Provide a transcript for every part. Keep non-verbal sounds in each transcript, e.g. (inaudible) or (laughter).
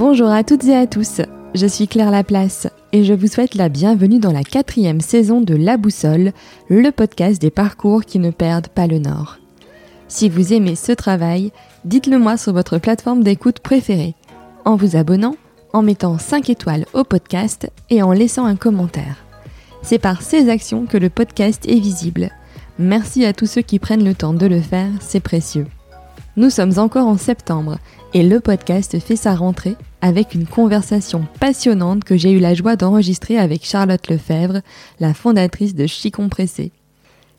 Bonjour à toutes et à tous, je suis Claire Laplace et je vous souhaite la bienvenue dans la quatrième saison de La Boussole, le podcast des parcours qui ne perdent pas le nord. Si vous aimez ce travail, dites-le moi sur votre plateforme d'écoute préférée, en vous abonnant, en mettant 5 étoiles au podcast et en laissant un commentaire. C'est par ces actions que le podcast est visible. Merci à tous ceux qui prennent le temps de le faire, c'est précieux. Nous sommes encore en septembre et le podcast fait sa rentrée avec une conversation passionnante que j'ai eu la joie d'enregistrer avec Charlotte Lefebvre, la fondatrice de Chicompressé.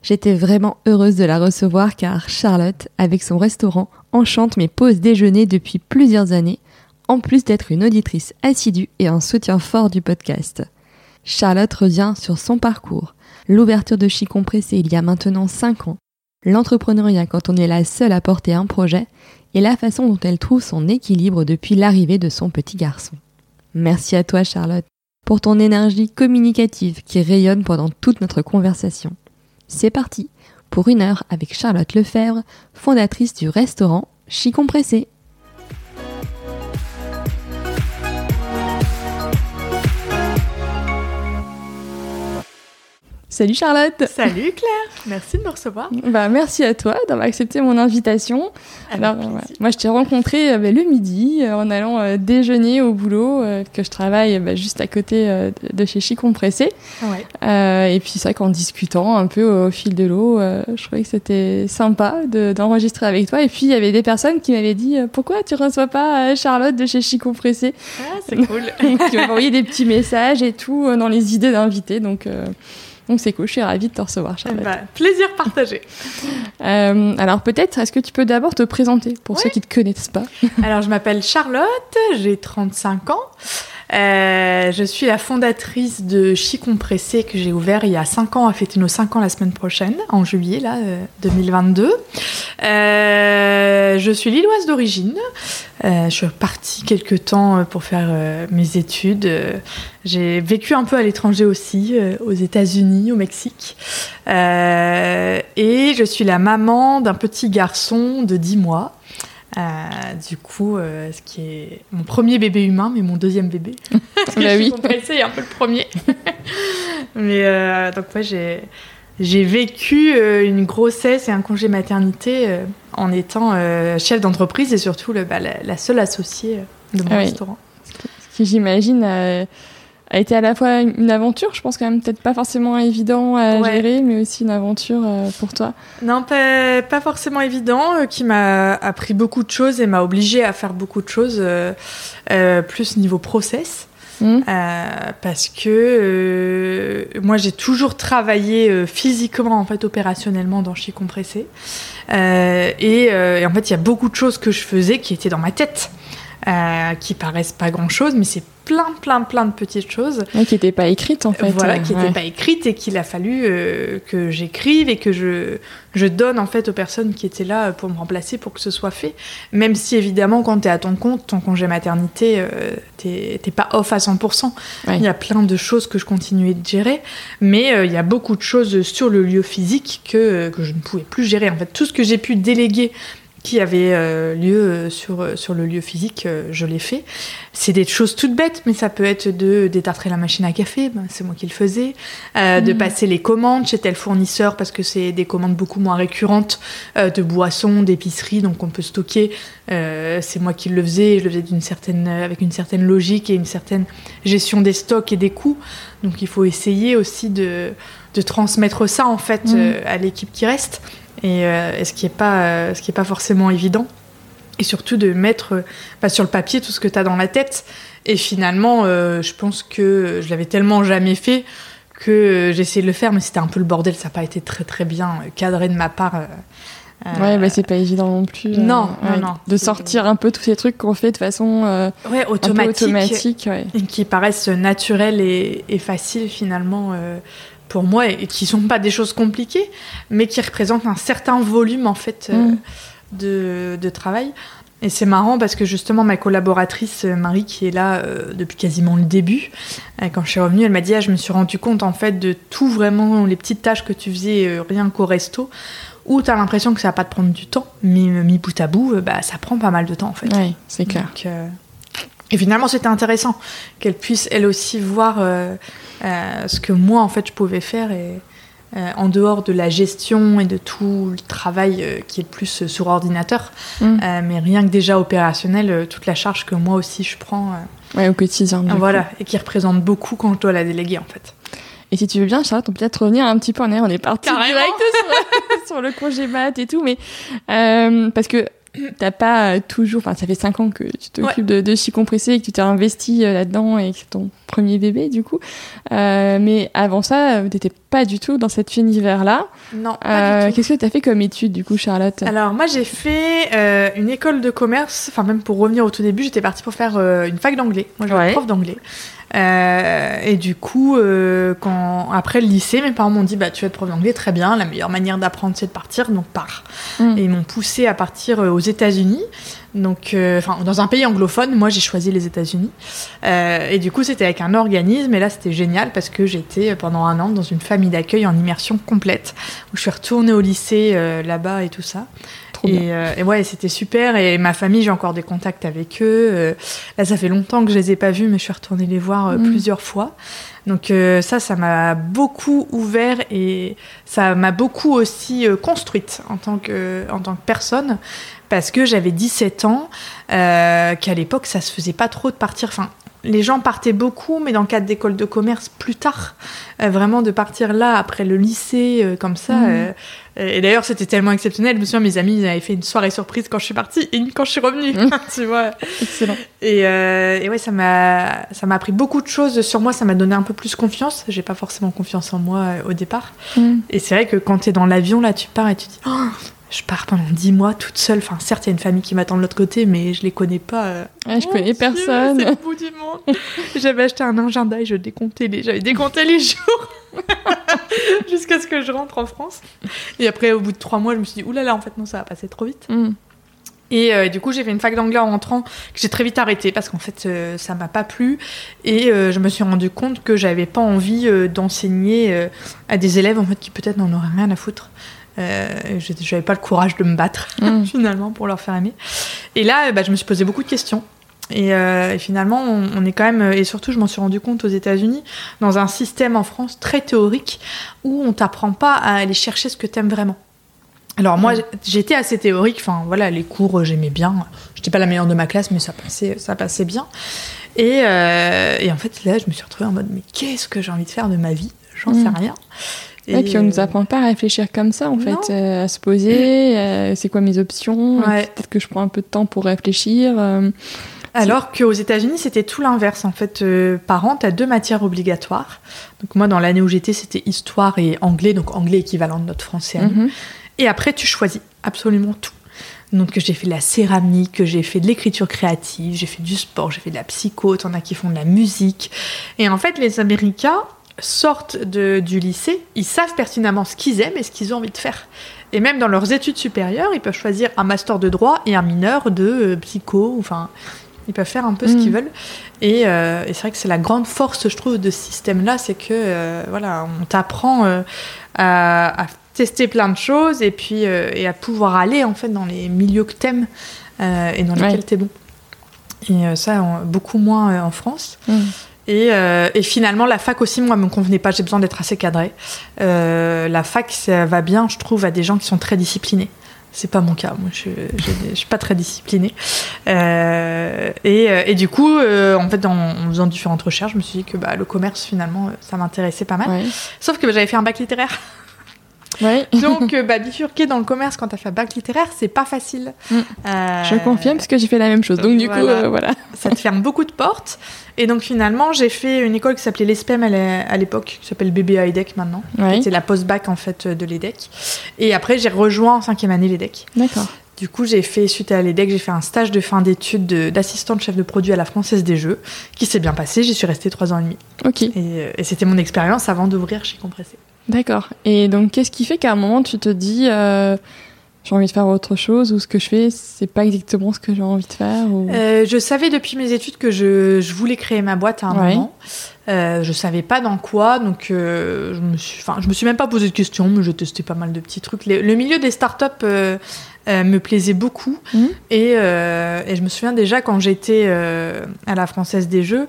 J'étais vraiment heureuse de la recevoir car Charlotte, avec son restaurant, enchante mes pauses déjeuner depuis plusieurs années, en plus d'être une auditrice assidue et un soutien fort du podcast. Charlotte revient sur son parcours, l'ouverture de Chicompressé il y a maintenant 5 ans, l'entrepreneuriat quand on est la seule à porter un projet et la façon dont elle trouve son équilibre depuis l'arrivée de son petit garçon. Merci à toi Charlotte pour ton énergie communicative qui rayonne pendant toute notre conversation. C'est parti pour une heure avec Charlotte Lefebvre, fondatrice du restaurant Chicompressé. Salut Charlotte Salut Claire Merci de me recevoir. Bah, merci à toi d'avoir accepté mon invitation. Alors, moi, je t'ai rencontré euh, bah, le midi euh, en allant euh, déjeuner au boulot, que je travaille bah, juste à côté de chez Chicompressé. Ouais. et puis c'est vrai qu'en discutant un peu au, fil de l'eau, je trouvais que c'était sympa d'enregistrer avec toi. Et puis il y avait des personnes qui m'avaient dit pourquoi tu reçois pas Charlotte de chez Chicompressé Ah, c'est cool. (laughs) qui m'ont envoyé des petits messages et tout dans les idées d'invités. Donc donc c'est cool, je suis ravie de te recevoir, Charlotte. Bah, plaisir partagé. (laughs) Euh, alors peut-être, est-ce que tu peux d'abord te présenter pour ceux qui ne te connaissent pas? Alors je m'appelle Charlotte, j'ai 35 ans. Euh, je suis la fondatrice de Chicompressé que j'ai ouvert il y a 5 ans, à fêter nos 5 ans la semaine prochaine, en juillet là, 2022. Euh, je suis lilloise d'origine. je suis partie quelques temps pour faire mes études. J'ai vécu un peu à l'étranger aussi, aux États-Unis, au Mexique. et je suis la maman d'un petit garçon de 10 mois. Euh, du coup, euh, ce qui est mon premier bébé humain, mais mon deuxième bébé. (laughs) Parce que bah oui. c'est un peu le premier. (laughs) mais euh, donc, ouais, j'ai. J'ai vécu une grossesse et un congé maternité en étant chef d'entreprise et surtout le, bah, la, seule associée de mon ah restaurant. Ce qui, j'imagine, a été à la fois une aventure, je pense quand même peut-être pas forcément évident à gérer, mais aussi une aventure euh, pour toi. Non, pas, pas forcément évident, euh, qui m'a appris beaucoup de choses et m'a obligé à faire beaucoup de choses, euh, plus niveau process. Mmh. parce que moi j'ai toujours travaillé physiquement en fait opérationnellement dans Chi Compressé et, et, en fait il y a beaucoup de choses que je faisais qui étaient dans ma tête qui paraissent pas grand chose mais c'est plein, plein, plein de petites choses. qui n'étaient pas écrites en fait. Voilà, qui n'étaient pas écrites et qu'il a fallu euh, que j'écrive et que je, je donne en fait aux personnes qui étaient là pour me remplacer pour que ce soit fait. Même si évidemment, quand tu es à ton compte, ton congé maternité, euh, t'es pas off à 100%. Il y a plein de choses que je continuais de gérer, mais euh, il y a beaucoup de choses sur le lieu physique que, que je ne pouvais plus gérer. En fait, tout ce que j'ai pu déléguer qui avait euh, lieu euh, sur, euh, sur le lieu physique, je l'ai fait. C'est des choses toutes bêtes, mais ça peut être de détartrer la machine à café, ben, c'est moi qui le faisais, de mhm. passer les commandes chez tel fournisseur parce que c'est des commandes beaucoup moins récurrentes de boissons, d'épicerie, donc on peut stocker. c'est moi qui le faisais, je le faisais d'une certaine, avec une certaine logique et une certaine gestion des stocks et des coûts. Donc il faut essayer aussi de, de transmettre ça en fait mhm. à l'équipe qui reste et, euh, ce qui n'est pas, euh, ce qui est pas forcément évident. Et surtout de mettre pas sur le papier tout ce que tu as dans la tête. Et finalement, euh, je pense que je l'avais tellement jamais fait que j'ai essayé de le faire, mais c'était un peu le bordel. Ça n'a pas été très très bien cadré de ma part. ouais, bah c'est pas évident non plus. Non, non, non. De sortir un peu tous ces trucs qu'on fait de façon ouais, automatique, et qui paraissent naturels et, et faciles finalement pour moi et qui sont pas des choses compliquées, mais qui représentent un certain volume en fait euh, mm. de, travail. Et c'est marrant parce que justement ma collaboratrice euh, Marie qui est là euh, depuis quasiment le début, quand je suis revenue, elle m'a dit ah, je me suis rendu compte en fait de tout vraiment les petites tâches que tu faisais rien qu'au resto où tu as l'impression que ça va pas te prendre du temps, mais mis bout à bout, bah, ça prend pas mal de temps en fait. Oui, c'est clair. Et finalement, c'était intéressant qu'elle puisse elle aussi voir euh, euh, ce que moi, en fait, je pouvais faire et, euh, en dehors de la gestion et de tout le travail euh, qui est plus euh, sur ordinateur, Mm. Euh, mais rien que déjà opérationnel, euh, toute la charge que moi aussi je prends, euh, Ouais, au quotidien. voilà, coup. et qui représente beaucoup quand je dois la déléguer en fait. Et si tu veux bien, Charlotte, on peut peut-être revenir un petit peu en arrière. On est parti Carrément. direct sur, (laughs) sur le congé mat et tout, mais euh, parce que t'as pas toujours, enfin, ça fait 5 ans que tu t'occupes de, de chi compressé et que tu t'es investi euh, là-dedans et que c'est ton premier bébé, du coup. Euh, mais avant ça, euh, t'étais pas du tout dans cet univers-là. Non, Euh. Qu'est-ce que t'as fait comme étude, du coup, Charlotte? Alors moi j'ai fait euh, une école de commerce, enfin même pour revenir au tout début, j'étais partie pour faire euh, une fac d'anglais. Moi je Ouais. prof d'anglais. Euh, et du coup, euh, quand après le lycée, mes parents m'ont dit bah tu vas être prof d'anglais, très bien. La meilleure manière d'apprendre c'est de partir, donc pars. Mm. Et ils m'ont poussé à partir euh, aux États-Unis. Donc, euh, enfin, dans un pays anglophone, moi j'ai choisi les États-Unis. Euh, et du coup, c'était avec un organisme. Et là, c'était génial parce que j'étais euh, pendant un an dans une famille d'accueil en immersion complète, où je suis retournée au lycée euh, là-bas et tout ça. Trop bien. Et, euh, et ouais, c'était super. Et ma famille, j'ai encore des contacts avec eux. Euh, là, ça fait longtemps que je les ai pas vus, mais je suis retournée les voir euh, Mm. plusieurs fois. Donc euh, ça, ça m'a beaucoup ouvert et ça m'a beaucoup aussi euh, construite en tant que en tant que personne parce que j'avais 17 ans, euh, qu'à l'époque ça se faisait pas trop de partir. Enfin, les gens partaient beaucoup, mais dans le cadre d'école de commerce plus tard, Euh, vraiment de partir là après le lycée euh, comme ça. Mhm. euh, et d'ailleurs, c'était tellement exceptionnel. Je me souviens, mes amis, ils avaient fait une soirée surprise quand je suis partie et une quand je suis revenue. Mhm. (laughs) tu vois. Excellent. Et, et ouais, ça m'a, ça m'a appris beaucoup de choses sur moi. Ça m'a donné un peu plus confiance. J'ai pas forcément confiance en moi au départ. Mm. Et c'est vrai que quand t'es dans l'avion, là, tu pars et tu dis, Oh, je pars pendant 10 mois toute seule. Enfin, certes, il y a une famille qui m'attend de l'autre côté, mais je les connais pas. euh. Ouais, je Mon connais Dieu, personne. C'est le bout du monde. (laughs) J'avais acheté un agenda et je décomptais les, j'avais décompté les jours (laughs) jusqu'à ce que je rentre en France. Et après, au bout de trois mois, je me suis dit, oulala, en fait, non, ça va passer trop vite. Mm. Et euh, du coup, j'ai fait une fac d'anglais en rentrant que j'ai très vite arrêté parce qu'en fait, euh, ça m'a pas plu. Et euh, je me suis rendu compte que j'avais pas envie d'enseigner à des élèves en fait qui peut-être n'en auraient rien à foutre. Euh, je- j'avais pas le courage de me battre Mm. (laughs) finalement pour leur faire aimer. Et là, euh, bah, je me suis posé beaucoup de questions. Et, euh, et finalement, on, on est quand même, et surtout, je m'en suis rendu compte aux États-Unis, dans un système en France très théorique où on t'apprend pas à aller chercher ce que t'aimes vraiment. Alors moi, Ouais. j'étais assez théorique. Enfin voilà, les cours, euh, j'aimais bien. J'étais pas la meilleure de ma classe, mais ça passait, ça passait bien. Et, euh, et en fait, là, je me suis retrouvée en mode, mais qu'est-ce que j'ai envie de faire de ma vie? J'en Mm. sais rien. Et puis on nous apprend pas à réfléchir comme ça en Non. fait, euh, à se poser, euh, c'est quoi mes options, Ouais. peut-être que je prends un peu de temps pour réfléchir. euh, Alors qu'aux États-Unis, c'était tout l'inverse. En fait, par an, tu as deux matières obligatoires. Donc, moi, dans l'année où j'étais, c'était histoire et anglais, donc anglais équivalent de notre français. à nous. mhm. Et après, tu choisis absolument tout. Donc, j'ai fait de la céramique, j'ai fait de l'écriture créative, j'ai fait du sport, j'ai fait de la psycho, t'en as qui font de la musique. Et en fait, les Américains sortent de- du lycée, ils savent pertinemment ce qu'ils aiment et ce qu'ils ont envie de faire. Et même dans leurs études supérieures, ils peuvent choisir un master de droit et un mineur de euh, psycho, enfin, ils peuvent faire un peu ce Mm. qu'ils veulent. Et, euh, et c'est vrai que c'est la grande force, je trouve, de ce système-là, c'est que, euh, voilà, on t'apprend à, à tester plein de choses et puis et à pouvoir aller, en fait, dans les milieux que t'aimes et dans lesquels Ouais. t'es bon. Et ça, on- beaucoup moins en France. Mm. Et, euh, et finalement, la fac aussi, moi, me convenait pas. J'ai besoin d'être assez cadré. Euh, la fac, ça va bien, je trouve, à des gens qui sont très disciplinés. C'est pas mon cas. Moi, je, je, je suis pas très disciplinée. Euh, et, euh, et du coup, euh, en fait, en, en faisant différentes recherches, je me suis dit que bah, le commerce, finalement, euh, ça m'intéressait pas mal. Ouais. Sauf que bah, j'avais fait un bac littéraire. Ouais. Donc, euh, bah, bifurquer dans le commerce quand t'as fait un bac littéraire, c'est pas facile. Mm. Euh, Je confirme parce que j'ai fait la même chose. Donc du coup, voilà. euh, voilà. ça te ferme beaucoup de portes. Et donc finalement, j'ai fait une école qui s'appelait l'ESPEM à l'é- à l'époque, qui s'appelle BBA EDEC maintenant. Ouais. C'était la post-bac en fait de l'EDEC. Et après, j'ai rejoint en cinquième année l'EDEC. D'accord. Du coup, j'ai fait, suite à l'EDEC, j'ai fait un stage de fin d'études de- d'assistante chef de produit à la Française des Jeux, qui s'est bien passé. J'y suis restée trois ans et demi. Ok. Et, euh, et c'était mon expérience avant d'ouvrir chez Compressé. D'accord. Et donc, qu'est-ce qui fait qu'à un moment, tu te dis, euh, j'ai envie de faire autre chose ou ce que je fais, c'est pas exactement ce que j'ai envie de faire ou... Euh, je savais depuis mes études que je, je voulais créer ma boîte à un Ouais. moment. Euh, je savais pas dans quoi, donc je me suis, je me suis même pas posé de questions, mais je testais pas mal de petits trucs. Les- le milieu des startups euh, me plaisait beaucoup. Mhm. Et, euh, et je me souviens déjà quand j'étais euh, à la Française des Jeux,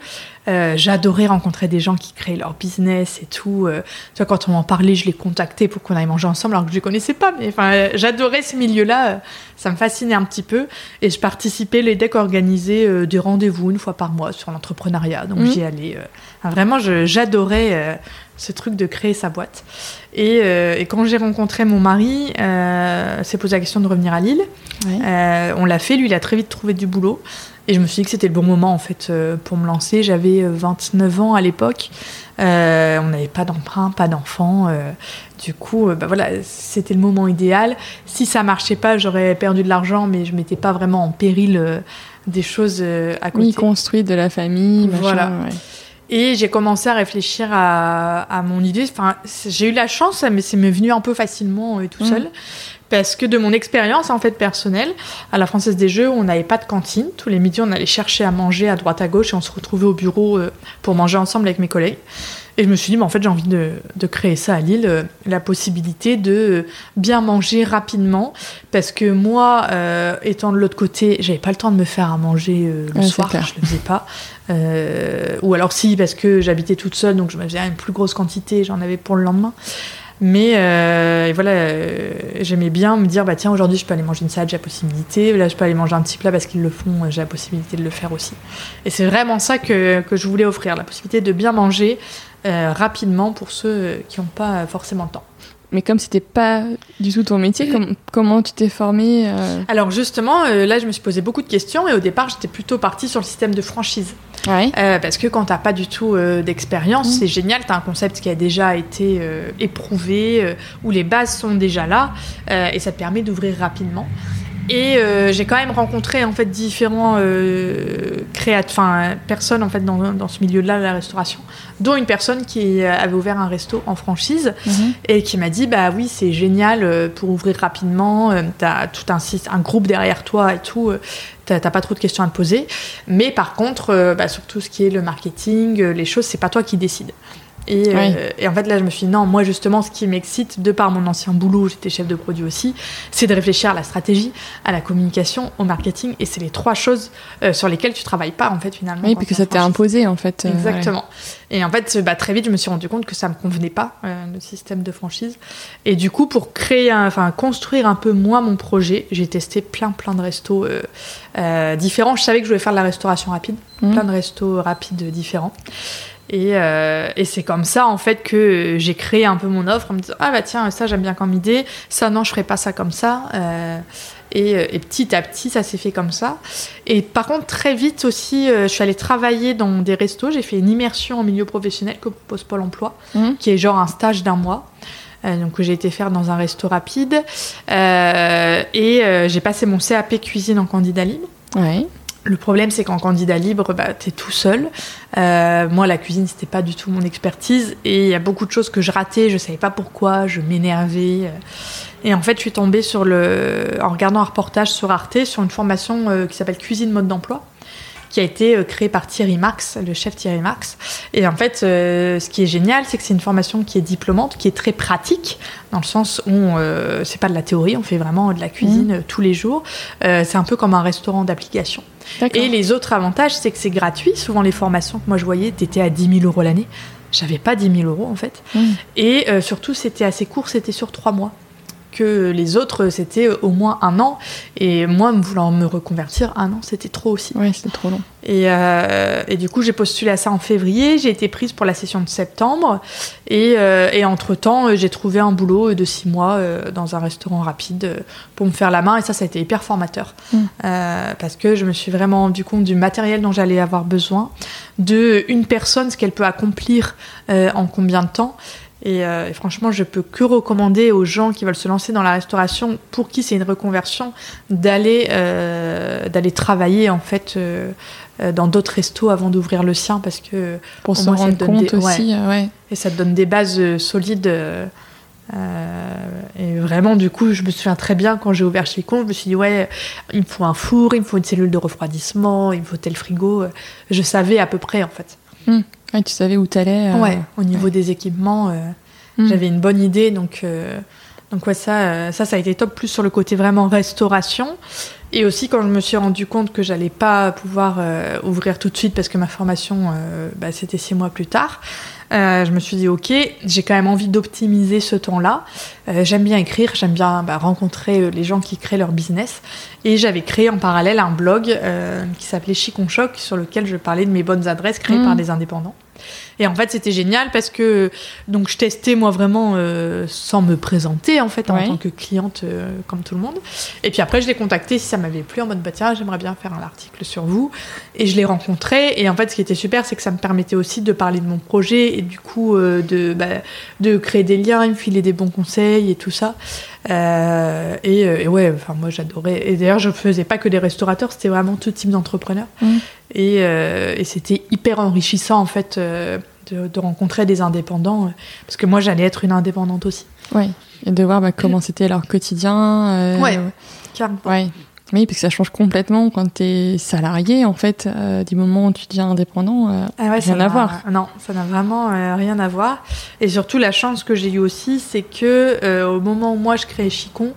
euh, j'adorais rencontrer des gens qui créaient leur business et tout. Euh, tu vois, quand on m'en parlait, je les contactais pour qu'on aille manger ensemble alors que je les connaissais pas. Mais enfin, j'adorais ce milieu-là. ça me fascinait un petit peu. Et je participais, les decks organisaient des rendez-vous une fois par mois sur l'entrepreneuriat. Donc Mhm. j'y allais. enfin, vraiment, j'adorais euh, ce truc de créer sa boîte. Et, euh, et quand j'ai rencontré mon mari, euh, s'est posé la question de revenir à Lille. Euh, on l'a fait, lui, il a très vite trouvé du boulot. Et je me suis dit que c'était le bon moment, en fait, euh, pour me lancer. J'avais euh, 29 ans à l'époque. On n'avait pas d'emprunt, pas d'enfant. du coup, bah voilà, c'était le moment idéal. Si ça marchait pas, j'aurais perdu de l'argent, mais je mettais pas vraiment en péril des choses à côté. Oui, construit de la famille, machin, Voilà. ouais. Et j'ai commencé à réfléchir à, à mon idée. Enfin, j'ai eu la chance, mais c'est venu un peu facilement et tout Mhm. seul. Parce que de mon expérience en fait personnelle, à la Française des Jeux, on n'avait pas de cantine. Tous les midis, on allait chercher à manger à droite à gauche et on se retrouvait au bureau euh, pour manger ensemble avec mes collègues. Et je me suis dit, bah, en fait, j'ai envie de, de créer ça à Lille, euh, la possibilité de euh, bien manger rapidement. Parce que moi, euh, étant de l'autre côté, j'avais pas le temps de me faire à manger euh, le Ouais, soir, je le faisais pas. Euh, ou alors si, parce que j'habitais toute seule, donc je me une plus grosse quantité, j'en avais pour le lendemain. Mais euh, voilà, euh, j'aimais bien me dire, bah tiens, aujourd'hui je peux aller manger une salade, j'ai la possibilité. Là, je peux aller manger un petit plat parce qu'ils le font, j'ai la possibilité de le faire aussi. Et c'est vraiment ça que, que je voulais offrir, la possibilité de bien manger rapidement pour ceux qui n'ont pas forcément le temps. Mais comme c'était pas du tout ton métier, com- comment tu t'es formée euh, Alors justement, euh, là, je me suis posé beaucoup de questions et au départ, j'étais plutôt partie sur le système de franchise. Ouais. Euh, parce que quand t'as pas du tout d'expérience, Mm. c'est génial, t'as un concept qui a déjà été éprouvé, où les bases sont déjà là, et ça te permet d'ouvrir rapidement. Et euh, j'ai quand même rencontré en fait différents euh, enfin personnes en fait dans, dans ce milieu-là de la restauration, dont une personne qui avait ouvert un resto en franchise Mhm. et qui m'a dit bah oui c'est génial euh, pour ouvrir rapidement euh, t'as tout un, un groupe derrière toi et tout t'as pas trop de questions à te poser mais par contre bah, sur tout ce qui est le marketing les choses c'est pas toi qui décides et, euh, et en fait là je me suis dit non moi justement ce qui m'excite de par mon ancien boulot j'étais chef de produit aussi c'est de réfléchir à la stratégie à la communication au marketing et c'est les trois choses euh, sur lesquelles tu travailles pas en fait finalement Oui, quand puis que t'es ça t'est imposé en fait. euh, Exactement. Et en fait, bah, très vite, je me suis rendu compte que ça me convenait pas, le système de franchise. Et du coup, pour créer, enfin, construire un peu moi mon projet, j'ai testé plein, plein de restos différents. Je savais que je voulais faire de la restauration rapide, Mhm. plein de restos rapides différents. Et, euh, et c'est comme ça, en fait, que j'ai créé un peu mon offre en me disant Ah, bah tiens, ça, j'aime bien comme idée. Ça, non, je ferai pas ça comme ça. Euh, et, et petit à petit, ça s'est fait comme ça. Et par contre, très vite aussi, euh, je suis allée travailler dans des restos. J'ai fait une immersion en milieu professionnel que propose Pôle emploi, Mhm. qui est genre un stage d'un mois. euh, donc que j'ai été faire dans un resto rapide. Euh, et euh, j'ai passé mon CAP cuisine en candidat libre. Ouais. Le problème, c'est qu'en candidat libre, bah, t'es tout seul. Euh, moi, la cuisine, c'était pas du tout mon expertise. Et il y a beaucoup de choses que je ratais, je savais pas pourquoi, je m'énervais. euh. Et en fait, je suis tombée sur le, en regardant un reportage sur Arte, sur une formation euh, qui s'appelle Cuisine mode d'emploi qui a été euh, créée par Thierry Marx, le chef Thierry Marx. Et en fait, euh, ce qui est génial, c'est que c'est une formation qui est diplômante, qui est très pratique, dans le sens où euh, c'est pas de la théorie, on fait vraiment de la cuisine euh, tous les jours. C'est un peu comme un restaurant d'application. Et les autres avantages, c'est que c'est gratuit. Souvent, les formations que moi je voyais, t'étais à 10 000 euros l'année. J'avais pas 10 000 euros en fait. Mhm. Et euh, surtout, c'était assez court, c'était sur trois mois. Que les autres, c'était au moins un an. Et moi, me voulant me reconvertir, un an, c'était trop aussi. Ouais, c'était trop long. Et, euh, et du coup, j'ai postulé à ça en février. J'ai été prise pour la session de septembre. Et, euh, et entre-temps, euh, j'ai trouvé un boulot de six mois euh, dans un restaurant rapide euh, pour me faire la main. Et ça, ça a été hyper formateur. Mm. Euh, parce que je me suis vraiment rendu compte du matériel dont j'allais avoir besoin, de une personne, ce qu'elle peut accomplir euh, en combien de temps. Et, euh, et franchement, je peux que recommander aux gens qui veulent se lancer dans la restauration, pour qui c'est une reconversion, d'aller euh, d'aller travailler en fait euh, dans d'autres restos avant d'ouvrir le sien, parce que Pour se moins, rendre compte des- aussi, ouais. et ça te donne des bases solides. et vraiment, du coup, je me souviens très bien quand j'ai ouvert chez Con, je me suis dit, ouais, il me faut un four, il me faut une cellule de refroidissement, il me faut tel frigo. Je savais à peu près, en fait. Ouais, tu savais où t'allais. euh, Ouais, au niveau des équipements, euh, Mm. j'avais une bonne idée, donc, euh, Donc ouais, ça, ça, ça a été top, plus sur le côté vraiment restauration. Et aussi quand je me suis rendu compte que j'allais pas pouvoir ouvrir tout de suite parce que ma formation, bah, c'était six mois plus tard. Euh, je me suis dit ok, j'ai quand même envie d'optimiser ce temps-là. Euh, j'aime bien écrire, j'aime bien bah, rencontrer euh, les gens qui créent leur business. Et j'avais créé en parallèle un blog euh, qui s'appelait Chicon Choc sur lequel je parlais de mes bonnes adresses créées Mm. par des indépendants. Et en fait, c'était génial parce que donc je testais moi vraiment euh, sans me présenter en fait en Ouais. tant que cliente euh, comme tout le monde. Et puis après, je l'ai contacté si ça m'avait plu en mode bah tiens, j'aimerais bien faire un article sur vous. Et je l'ai rencontré. Et en fait, ce qui était super, c'est que ça me permettait aussi de parler de mon projet et du coup euh, de bah, de créer des liens, il me filait des bons conseils et tout ça. Euh, et, euh, et ouais, enfin moi j'adorais. Et d'ailleurs, je faisais pas que des restaurateurs, c'était vraiment tout type d'entrepreneurs. Mm. Et, euh, et c'était hyper enrichissant en fait euh, de, de rencontrer des indépendants, parce que moi j'allais être une indépendante aussi. Ouais. Et de voir bah, comment c'était leur quotidien. Ouais. Carrément. Ouais. Oui, parce que ça change complètement quand tu es salarié, en fait, euh, du moment où tu deviens indépendant. euh, Ah ouais, ça Rien à voir. Non, ça n'a vraiment euh, rien à voir. Et surtout, la chance que j'ai eue aussi, c'est que au moment où moi je créais Chicon,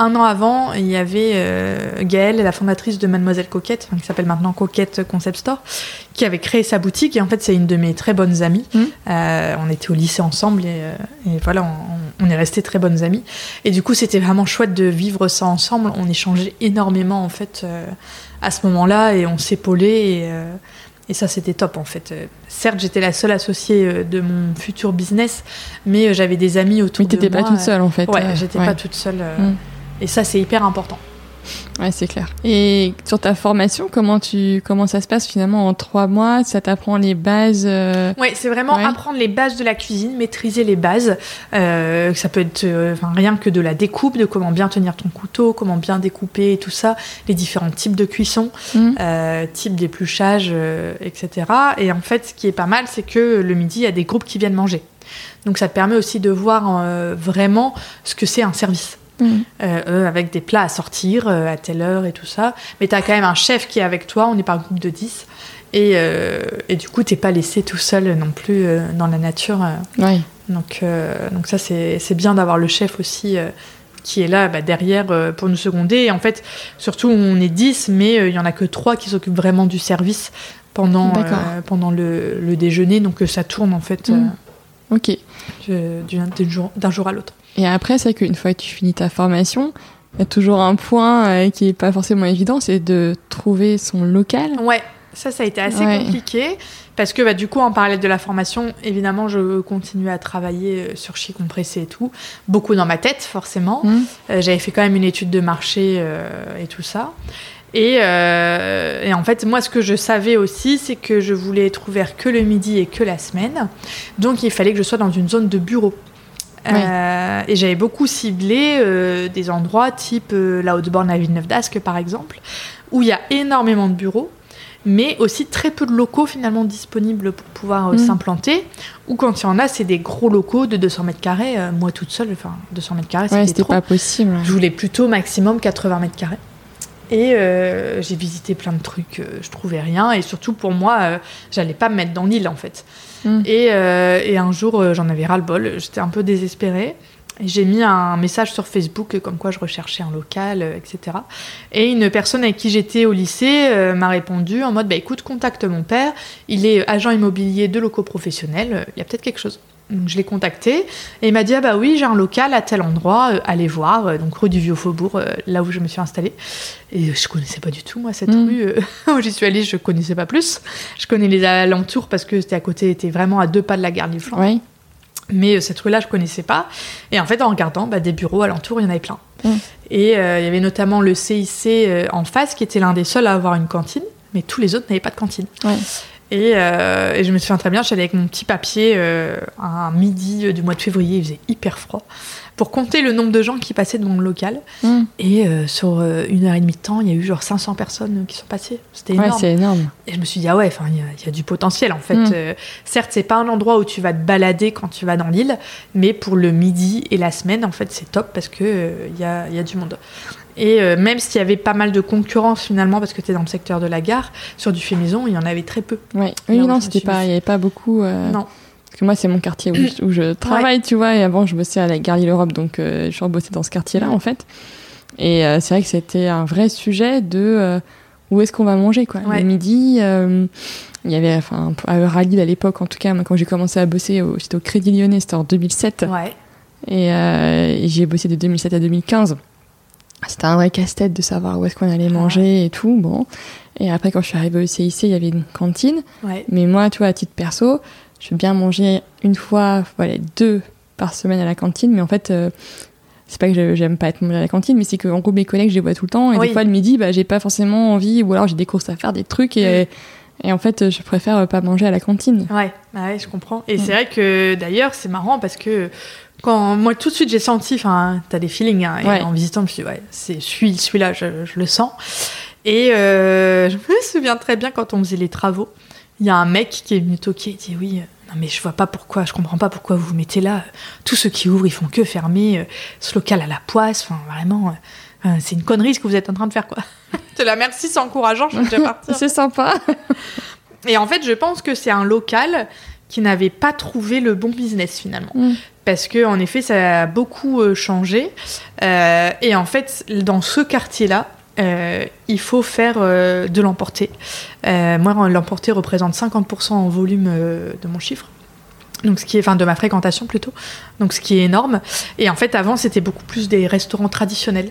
un an avant, il y avait euh, Gaëlle, la fondatrice de Mademoiselle Coquette, enfin, qui s'appelle maintenant Coquette Concept Store, qui avait créé sa boutique. Et en fait, c'est une de mes très bonnes amies. Mhm. Euh, on était au lycée ensemble et, euh, et voilà, on, on est restés très bonnes amies. Et du coup, c'était vraiment chouette de vivre ça ensemble. On échangeait énormément en fait euh, à ce moment-là et on s'épaulait et, et ça c'était top en fait. Euh, certes, j'étais la seule associée de mon futur business, mais j'avais des amis autour Mais de t'étais moi. pas toute seule, en fait. Ouais, euh, j'étais ouais. pas toute seule. euh, Mm. Et ça, c'est hyper important. Ouais, c'est clair. Et sur ta formation, comment tu comment ça se passe finalement en trois mois? Ça t'apprend les bases. euh, Ouais, c'est vraiment Ouais. apprendre les bases de la cuisine, maîtriser les bases. Euh, ça peut être euh, rien que de la découpe, de comment bien tenir ton couteau, comment bien découper et tout ça, les différents types de cuisson, Mhm. euh, type d'épluchage, euh, etc. Et en fait, ce qui est pas mal, c'est que le midi, il y a des groupes qui viennent manger. Donc ça te permet aussi de voir vraiment ce que c'est un service. Euh, euh, avec des plats à sortir euh, à telle heure et tout ça. Mais tu as quand même un chef qui est avec toi, on est par groupe de 10. Et, euh, et du coup, t'es pas laissé tout seul non plus dans la nature. Donc, donc ça, c'est bien d'avoir le chef aussi qui est là bah, derrière euh, pour nous seconder. Et en fait, surtout, on est 10, mais euh, il y en a que 3 qui s'occupent vraiment du service pendant, euh, pendant le, le déjeuner. Donc ça tourne en fait Mhm. Ok. du- d'un jour, à l'autre. Et après, c'est qu'une fois que tu finis ta formation, il y a toujours un point euh, qui est pas forcément évident, c'est de trouver son local. Ouais, ça, ça a été assez Ouais. compliqué parce que bah, du coup, en parallèle de la formation, évidemment, je continuais à travailler euh, sur chi compressé et tout, beaucoup dans ma tête, forcément. Mhm. Euh, J'avais fait quand même une étude de marché euh, et tout ça. Et, euh, et en fait, moi, ce que je savais aussi, c'est que je voulais être ouvert que le midi et que la semaine. Donc, il fallait que je sois dans une zone de bureau. Euh, et j'avais beaucoup ciblé euh, des endroits type euh, la Haute-Borne à Villeneuve d'Ascq, par exemple, où il y a énormément de bureaux, mais aussi très peu de locaux finalement disponibles pour pouvoir Mm. s'implanter. Ou quand il y en a, c'est des gros locaux de 200 mètres carrés. Moi toute seule, enfin 200 mètres carrés, Ouais, c'était c'était trop. pas possible. Je voulais plutôt maximum 80 mètres carrés. Et euh, j'ai visité plein de trucs, euh, je trouvais rien. Et surtout pour moi, euh, j'allais pas me mettre dans l'île en fait. Mm. Et, euh, et un jour, j'en avais ras-le-bol, j'étais un peu désespérée. J'ai mis un message sur Facebook comme quoi je recherchais un local, euh, etc. Et une personne avec qui j'étais au lycée euh, m'a répondu en mode bah écoute, contacte mon père, il est agent immobilier de locaux professionnels, il y a peut-être quelque chose. Donc je l'ai contacté et il m'a dit ah bah oui j'ai un local à tel endroit, euh, allez voir, euh, donc rue du Vieux Faubourg, euh, là où je me suis installée. Et je connaissais pas du tout moi cette Mm. rue (laughs) où j'y suis allée, je connaissais pas plus. Je connais les alentours parce que c'était à côté, était vraiment à deux pas de la gare du Flanc. Ouais. Mais euh, cette rue-là, je connaissais pas. Et en fait, en regardant bah, des bureaux alentours, il y en avait plein. Mm. Et euh, il y avait notamment le CIC euh, en face, qui était l'un des seuls à avoir une cantine. Mais tous les autres n'avaient pas de cantine. Ouais. Et, euh, et je me souviens très bien, je suis allée avec mon petit papier euh, un midi euh, du mois de février, il faisait hyper froid, pour compter le nombre de gens qui passaient devant le local. Mm. Et euh, sur euh, une heure et demie de temps, il y a eu genre 500 personnes qui sont passées. C'était Ouais, énorme. c'est énorme. Et je me suis dit, ah ouais, enfin, il y, a- il y a du potentiel en fait. Mm. Euh, certes, c'est pas un endroit où tu vas te balader quand tu vas dans l'île, mais pour le midi et la semaine, en fait, c'est top parce que il y, a, il y a du monde. Et euh, même s'il y avait pas mal de concurrence finalement, parce que tu es dans le secteur de la gare, sur du fait maison, il y en avait très peu. Ouais. Oui, non, c'était suis pas, il y avait pas beaucoup. euh, Non. que moi, c'est mon quartier où, je, où je travaille, tu vois. Et avant, je bossais à la Gare l'Europe, donc euh, je rebossais dans ce quartier-là, en fait. Et c'est vrai que c'était un vrai sujet de où est-ce qu'on va manger, quoi. Ouais. Le midi, il y avait, enfin, à Euralil à l'époque, en tout cas, moi, quand j'ai commencé à bosser, c'était au Crédit Lyonnais, c'était en 2007. Ouais. Et, et j'ai bossé de 2007 à 2015. C'était un vrai casse-tête de savoir où est-ce qu'on allait manger et tout. Bon. Et après, quand je suis arrivée au CIC, il y avait une cantine. Ouais. Mais moi, tu vois, à titre perso, je veux bien manger une fois, voilà, deux par semaine à la cantine. Mais en fait, euh, c'est pas que j'aime pas être mangé à la cantine, mais c'est qu'en gros, mes collègues, je les vois tout le temps. Et Oui. des fois, le midi, bah, j'ai pas forcément envie, ou alors j'ai des courses à faire, des trucs. Et, et en fait, je préfère euh, pas manger à la cantine. Ouais, bah ouais, je comprends. Et c'est vrai que d'ailleurs, c'est marrant parce que quand moi tout de suite j'ai senti, enfin, t'as des feelings, hein, et Ouais. en visitant, je me suis dit, ouais, c'est celui, celui-là, je, je le sens. Et euh, je me souviens très bien quand on faisait les travaux, il y a un mec qui est venu toquer, il dit oui. euh, Non mais je vois pas pourquoi, je comprends pas pourquoi vous vous mettez là. Tous ceux qui ouvrent, ils font que fermer. euh, Ce local à la poisse, enfin vraiment, euh, euh, c'est une connerie ce que vous êtes en train de faire quoi. (laughs) De la merci, c'est encourageant, je suis déjà partie. (laughs) C'est sympa. Et en fait, je pense que c'est un local qui n'avait pas trouvé le bon business finalement. Mm. Parce que en effet, ça a beaucoup euh, changé. Euh, et en fait, dans ce quartier-là, euh, il faut faire de l'emporter. Moi, l'emporter représente 50% en volume de mon chiffre. Donc, ce qui est, enfin, de ma fréquentation plutôt. Donc, ce qui est énorme. Et en fait, avant, c'était beaucoup plus des restaurants traditionnels.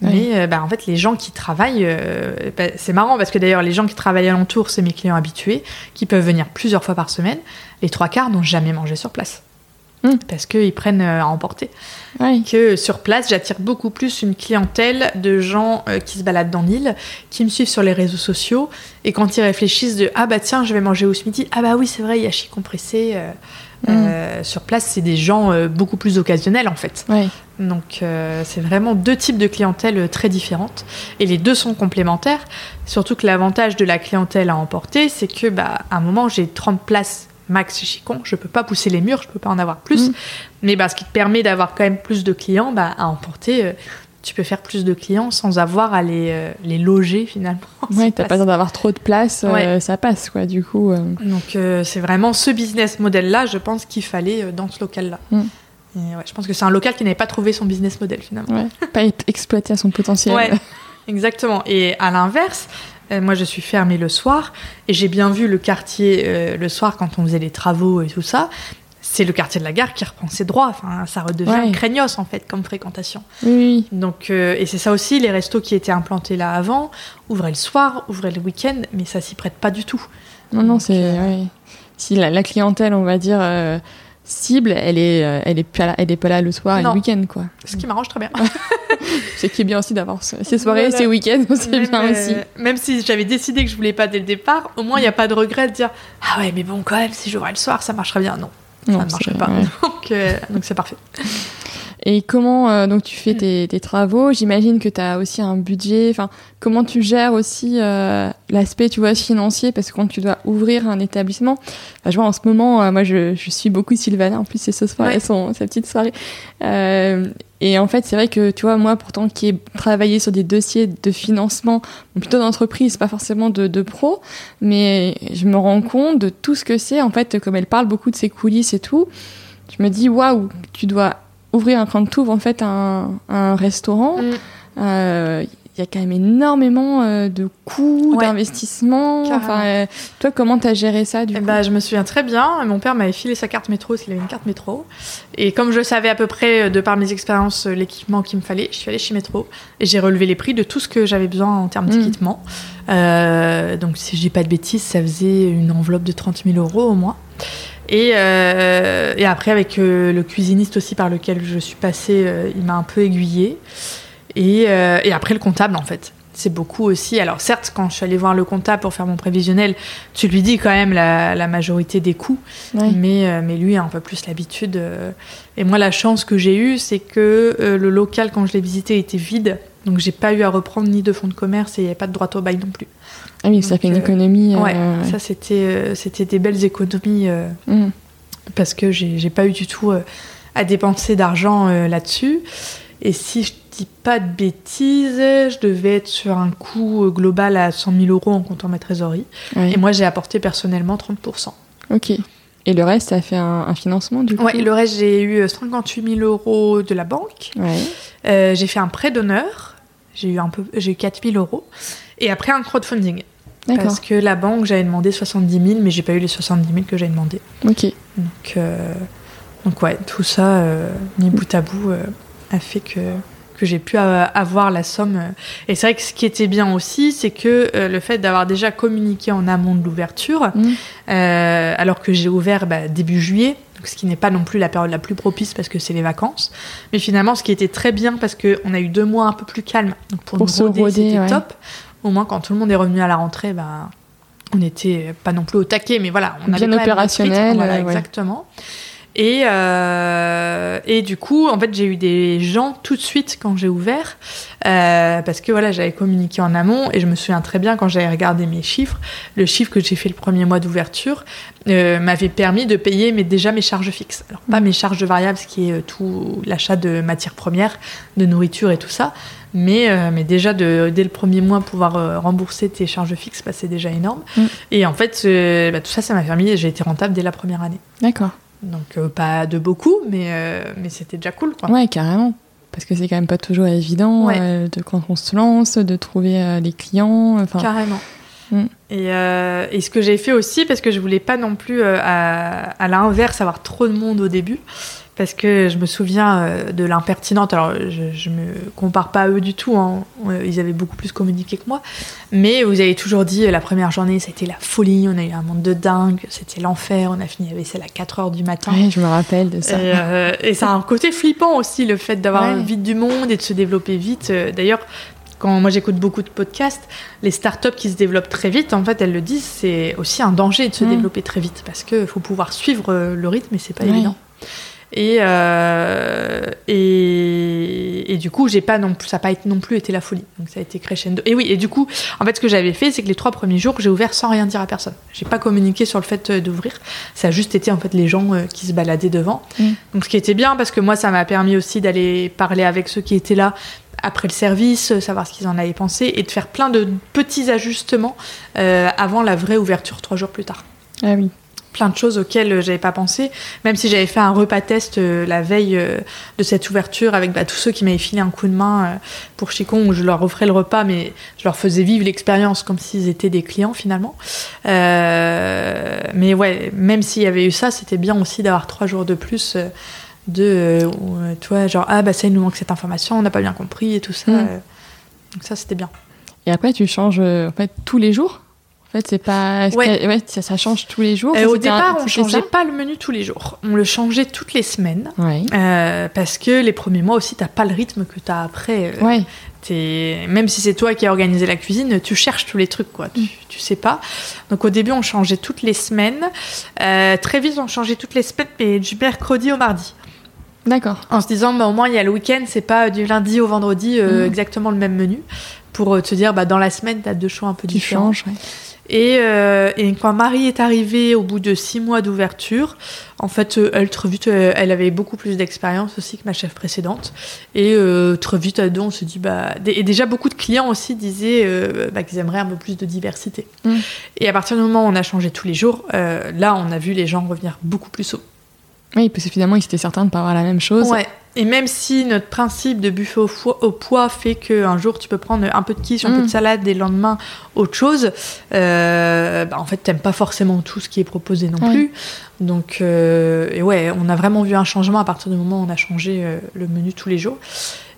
Mais Oui. bah, en fait, les gens qui travaillent, euh, bah, c'est marrant parce que d'ailleurs, les gens qui travaillent alentour, c'est mes clients habitués, qui peuvent venir plusieurs fois par semaine. Les trois quarts n'ont jamais mangé sur place. Mm. Parce qu'ils prennent euh, à emporter. Que sur place, j'attire beaucoup plus une clientèle de gens euh, qui se baladent dans l'île, qui me suivent sur les réseaux sociaux, et quand ils réfléchissent de Ah bah tiens, je vais manger où ce midi Ah bah oui, c'est vrai, il y a chi compressé. euh, euh, sur place, c'est des gens euh, beaucoup plus occasionnels en fait. Donc c'est vraiment deux types de clientèle très différentes et les deux sont complémentaires. Surtout que l'avantage de la clientèle à emporter, c'est que bah à un moment j'ai 30 places max Chicon, je peux pas pousser les murs, je peux pas en avoir plus. Mm. Mais bah, ce qui te permet d'avoir quand même plus de clients, bah, à emporter, euh, tu peux faire plus de clients sans avoir à les, euh, les loger finalement. (laughs) Ouais, t'as pas besoin d'avoir trop de place, euh, ça passe quoi. Du coup, Donc c'est vraiment ce business model-là, je pense qu'il fallait dans ce local-là. Mm. Et ouais, je pense que c'est un local qui n'avait pas trouvé son business model finalement. ouais, pas exploité à son potentiel. Ouais, exactement. Et à l'inverse, euh, moi je suis fermée le soir et j'ai bien vu le quartier euh, le soir quand on faisait les travaux et tout ça. C'est le quartier de la gare qui reprend ses droits. Enfin, ça redevient Ouais. craignos en fait comme fréquentation. Oui. Donc, euh, et c'est ça aussi, les restos qui étaient implantés là avant ouvraient le soir, ouvraient le week-end, mais ça s'y prête pas du tout. Non, non, c'est. ouais. Si la, la clientèle, on va dire, cible, elle est, euh, elle, est pas là, elle est pas là le soir et Non. le week-end, quoi. Ce qui m'arrange très bien. (laughs) C'est qui est bien aussi d'avoir ce- ces soirées, Voilà. ces week-ends, (laughs) c'est bien euh, aussi. même si j'avais décidé que je voulais pas dès le départ, au moins il n'y a pas de regret de dire Ah ouais, mais bon, quand même, si j'ouvrais le soir, ça marcherait bien. Non, Non, ça ne marcherait pas. ouais. (laughs) Donc, euh, donc c'est parfait. Et comment euh, donc tu fais tes, tes travaux? J'imagine que tu as aussi un budget. Enfin, comment tu gères aussi euh, l'aspect, tu vois, financier? Parce que quand tu dois ouvrir un établissement, enfin, je vois en ce moment, euh, moi, je, je suis beaucoup Sylvana. En plus, c'est ce soir, Ouais. son, sa petite soirée. Euh, et en fait, c'est vrai que tu vois, moi, pourtant, qui ai travaillé sur des dossiers de financement, plutôt d'entreprise, pas forcément de, de pro, mais je me rends compte de tout ce que c'est. En fait, comme elle parle beaucoup de ses coulisses et tout, je me dis waouh, tu dois ouvrir un ouvres en fait un, un restaurant. Mm. euh, il y a quand même énormément euh, de coûts, Ouais. d'investissements. Enfin, euh, toi, comment t'as géré ça du Eh coup ben, je me souviens très bien. Mon père m'avait filé sa carte métro, parce qu'il avait une carte métro. Et comme je savais à peu près, de par mes expériences, l'équipement qu'il me fallait, je suis allée chez Métro et j'ai relevé les prix de tout ce que j'avais besoin en termes Mm. d'équipement. Donc, si je dis pas de bêtises, ça faisait une enveloppe de 30 000 euros au mois. Et, euh, et après, avec euh, le cuisiniste aussi par lequel je suis passée, euh, il m'a un peu aiguillée. Et, et après, le comptable, en fait. C'est beaucoup aussi. Alors, certes, quand je suis allée voir le comptable pour faire mon prévisionnel, tu lui dis quand même la, la majorité des coûts. Mais, mais lui a un peu plus l'habitude. Et moi, la chance que j'ai eue, c'est que le local, quand je l'ai visité, était vide. Donc, j'ai pas eu à reprendre ni de fonds de commerce et il n'y avait pas de droit au bail non plus. Ah oui, ça fait une euh, économie. euh, Ouais, ouais. ça, c'était euh, c'était des belles économies euh, Mm. parce que j'ai j'ai pas eu du tout à dépenser d'argent là-dessus. Et si je dis pas de bêtises, je devais être sur un coût global à 100 000 euros en comptant ma trésorerie. Et moi, j'ai apporté personnellement 30%. Ok. Et le reste, ça a fait un, un financement du coup Ouais, le reste, j'ai eu 58 000 euros de la banque. Ouais. Euh, j'ai fait un prêt d'honneur. J'ai eu un peu, j'ai eu 4 000 euros. Et après un crowdfunding. Parce que la banque, j'avais demandé 70 000, mais j'ai pas eu les 70 000 que j'avais demandé. Ok. Donc, euh, donc ouais, tout ça, euh, mis bout à bout, euh, a fait que, que j'ai pu euh, avoir la somme. Et c'est vrai que ce qui était bien aussi, c'est que le fait d'avoir déjà communiqué en amont de l'ouverture, Mm. euh, alors que j'ai ouvert bah, début juillet, ce qui n'est pas non plus la période la plus propice parce que c'est les vacances. Mais finalement, ce qui était très bien parce qu'on a eu deux mois un peu plus calmes. Donc pour, Pour nous se roder, roder, c'était ouais. top. Au moins, quand tout le monde est revenu à la rentrée, bah, on n'était pas non plus au taquet, mais voilà, on Bien avait opérationnel, rythme, voilà, ouais. exactement. Et, euh, et du coup, en fait, j'ai eu des gens tout de suite quand j'ai ouvert, euh, parce que voilà, j'avais communiqué en amont et je me souviens très bien quand j'avais regardé mes chiffres, le chiffre que j'ai fait le premier mois d'ouverture euh, m'avait permis de payer mais déjà mes charges fixes. Alors pas mes charges variables, ce qui est tout l'achat de matières premières, de nourriture et tout ça, mais, euh, mais déjà de, dès le premier mois pouvoir euh, rembourser tes charges fixes, bah, c'est déjà énorme. Mhm. Et en fait, euh, bah, tout ça, ça m'a permis, j'ai été rentable dès la première année. D'accord. Donc euh, pas de beaucoup, mais, euh, mais c'était déjà cool. Quoi. Ouais, carrément. Parce que c'est quand même pas toujours évident Ouais. euh, de quand on se lance, de trouver les clients. Carrément. Mm. Et, et ce que j'ai fait aussi, parce que je voulais pas non plus, à, à l'inverse, avoir trop de monde au début, parce que je me souviens euh, de l'impertinente. Alors, je, je me compare pas à eux du tout, hein. Euh, ils avaient beaucoup plus communiqué que moi, mais vous avez toujours dit euh, la première journée, c'était la folie, on a eu un monde de dingue, c'était l'enfer, on a fini la vaisselle à 4 heures du matin. ouais, je me rappelle de ça. Et, euh, et ça a un côté flippant aussi, le fait d'avoir Ouais. vite du monde et de se développer vite. D'ailleurs, quand moi j'écoute beaucoup de podcasts, les startups qui se développent très vite, en fait, elles le disent, c'est aussi un danger de se Mm. développer très vite parce qu'il faut pouvoir suivre le rythme et c'est pas évident. Et, euh, et, et du coup, j'ai pas non plus, ça n'a pas été non plus été la folie. Donc ça a été crescendo. Et oui, et du coup, en fait, ce que j'avais fait, c'est que les trois premiers jours, j'ai ouvert sans rien dire à personne. J'ai pas communiqué sur le fait euh, d'ouvrir. Ça a juste été en fait les gens euh, qui se baladaient devant. Mm. Donc ce qui était bien parce que moi, ça m'a permis aussi d'aller parler avec ceux qui étaient là après le service, savoir ce qu'ils en avaient pensé et de faire plein de petits ajustements euh, avant la vraie ouverture trois jours plus tard Ah oui. Plein de choses auxquelles euh, j'avais pas pensé, même si j'avais fait un repas test euh, la veille euh, de cette ouverture avec bah, tous ceux qui m'avaient filé un coup de main euh, pour Chicon, où je leur offrais le repas, mais je leur faisais vivre l'expérience comme s'ils étaient des clients finalement. Mais ouais, même s'il y avait eu ça, c'était bien aussi d'avoir trois jours de plus. de, tu vois, genre, ah bah ça, il nous manque cette information, on n'a pas bien compris et tout ça. Mm. euh, donc ça, c'était bien. Et après, tu changes en fait tous les jours? Fait, c'est pas. Ouais. ouais, ça, ça change tous les jours. Euh, Ça, au c'était un- départ, on changeait pas le menu tous les jours. On le changeait toutes les semaines. Ouais. Euh, parce que les premiers mois aussi, t'as pas le rythme que t'as après. Euh, Ouais. t'es- Même si c'est toi qui as organisé la cuisine, tu cherches tous les trucs, quoi. Tu, tu sais pas. Donc au début, on changeait toutes les semaines. Très vite, on changeait toutes les semaines, mais du mercredi au mardi. D'accord. En se disant, bah, au moins, il y a le week-end, c'est pas du lundi au vendredi euh, Mm. exactement le même menu. Pour te dire, bah, dans la semaine, t'as deux choix un peu Tu différents. changes. ouais. Et, euh, et quand Marie est arrivée au bout de six mois d'ouverture, en fait, euh, elle très vite, euh, elle avait beaucoup plus d'expérience aussi que ma chef précédente. Et euh, très vite, à deux, on se dit, bah, et déjà beaucoup de clients aussi disaient euh, bah, qu'ils aimeraient un peu plus de diversité. Mm. Et à partir du moment où on a changé tous les jours, là, on a vu les gens revenir beaucoup plus. Oui, parce que finalement, ils étaient certains de pas avoir la même chose. Ouais. Et même si notre principe de buffet au, poids fait qu'un jour tu peux prendre un peu de quiche, un peu Mm. de salade et le lendemain autre chose, euh, bah, en fait t'aimes pas forcément tout ce qui est proposé non plus. Donc euh, et ouais, on a vraiment vu un changement à partir du moment où on a changé euh, le menu tous les jours.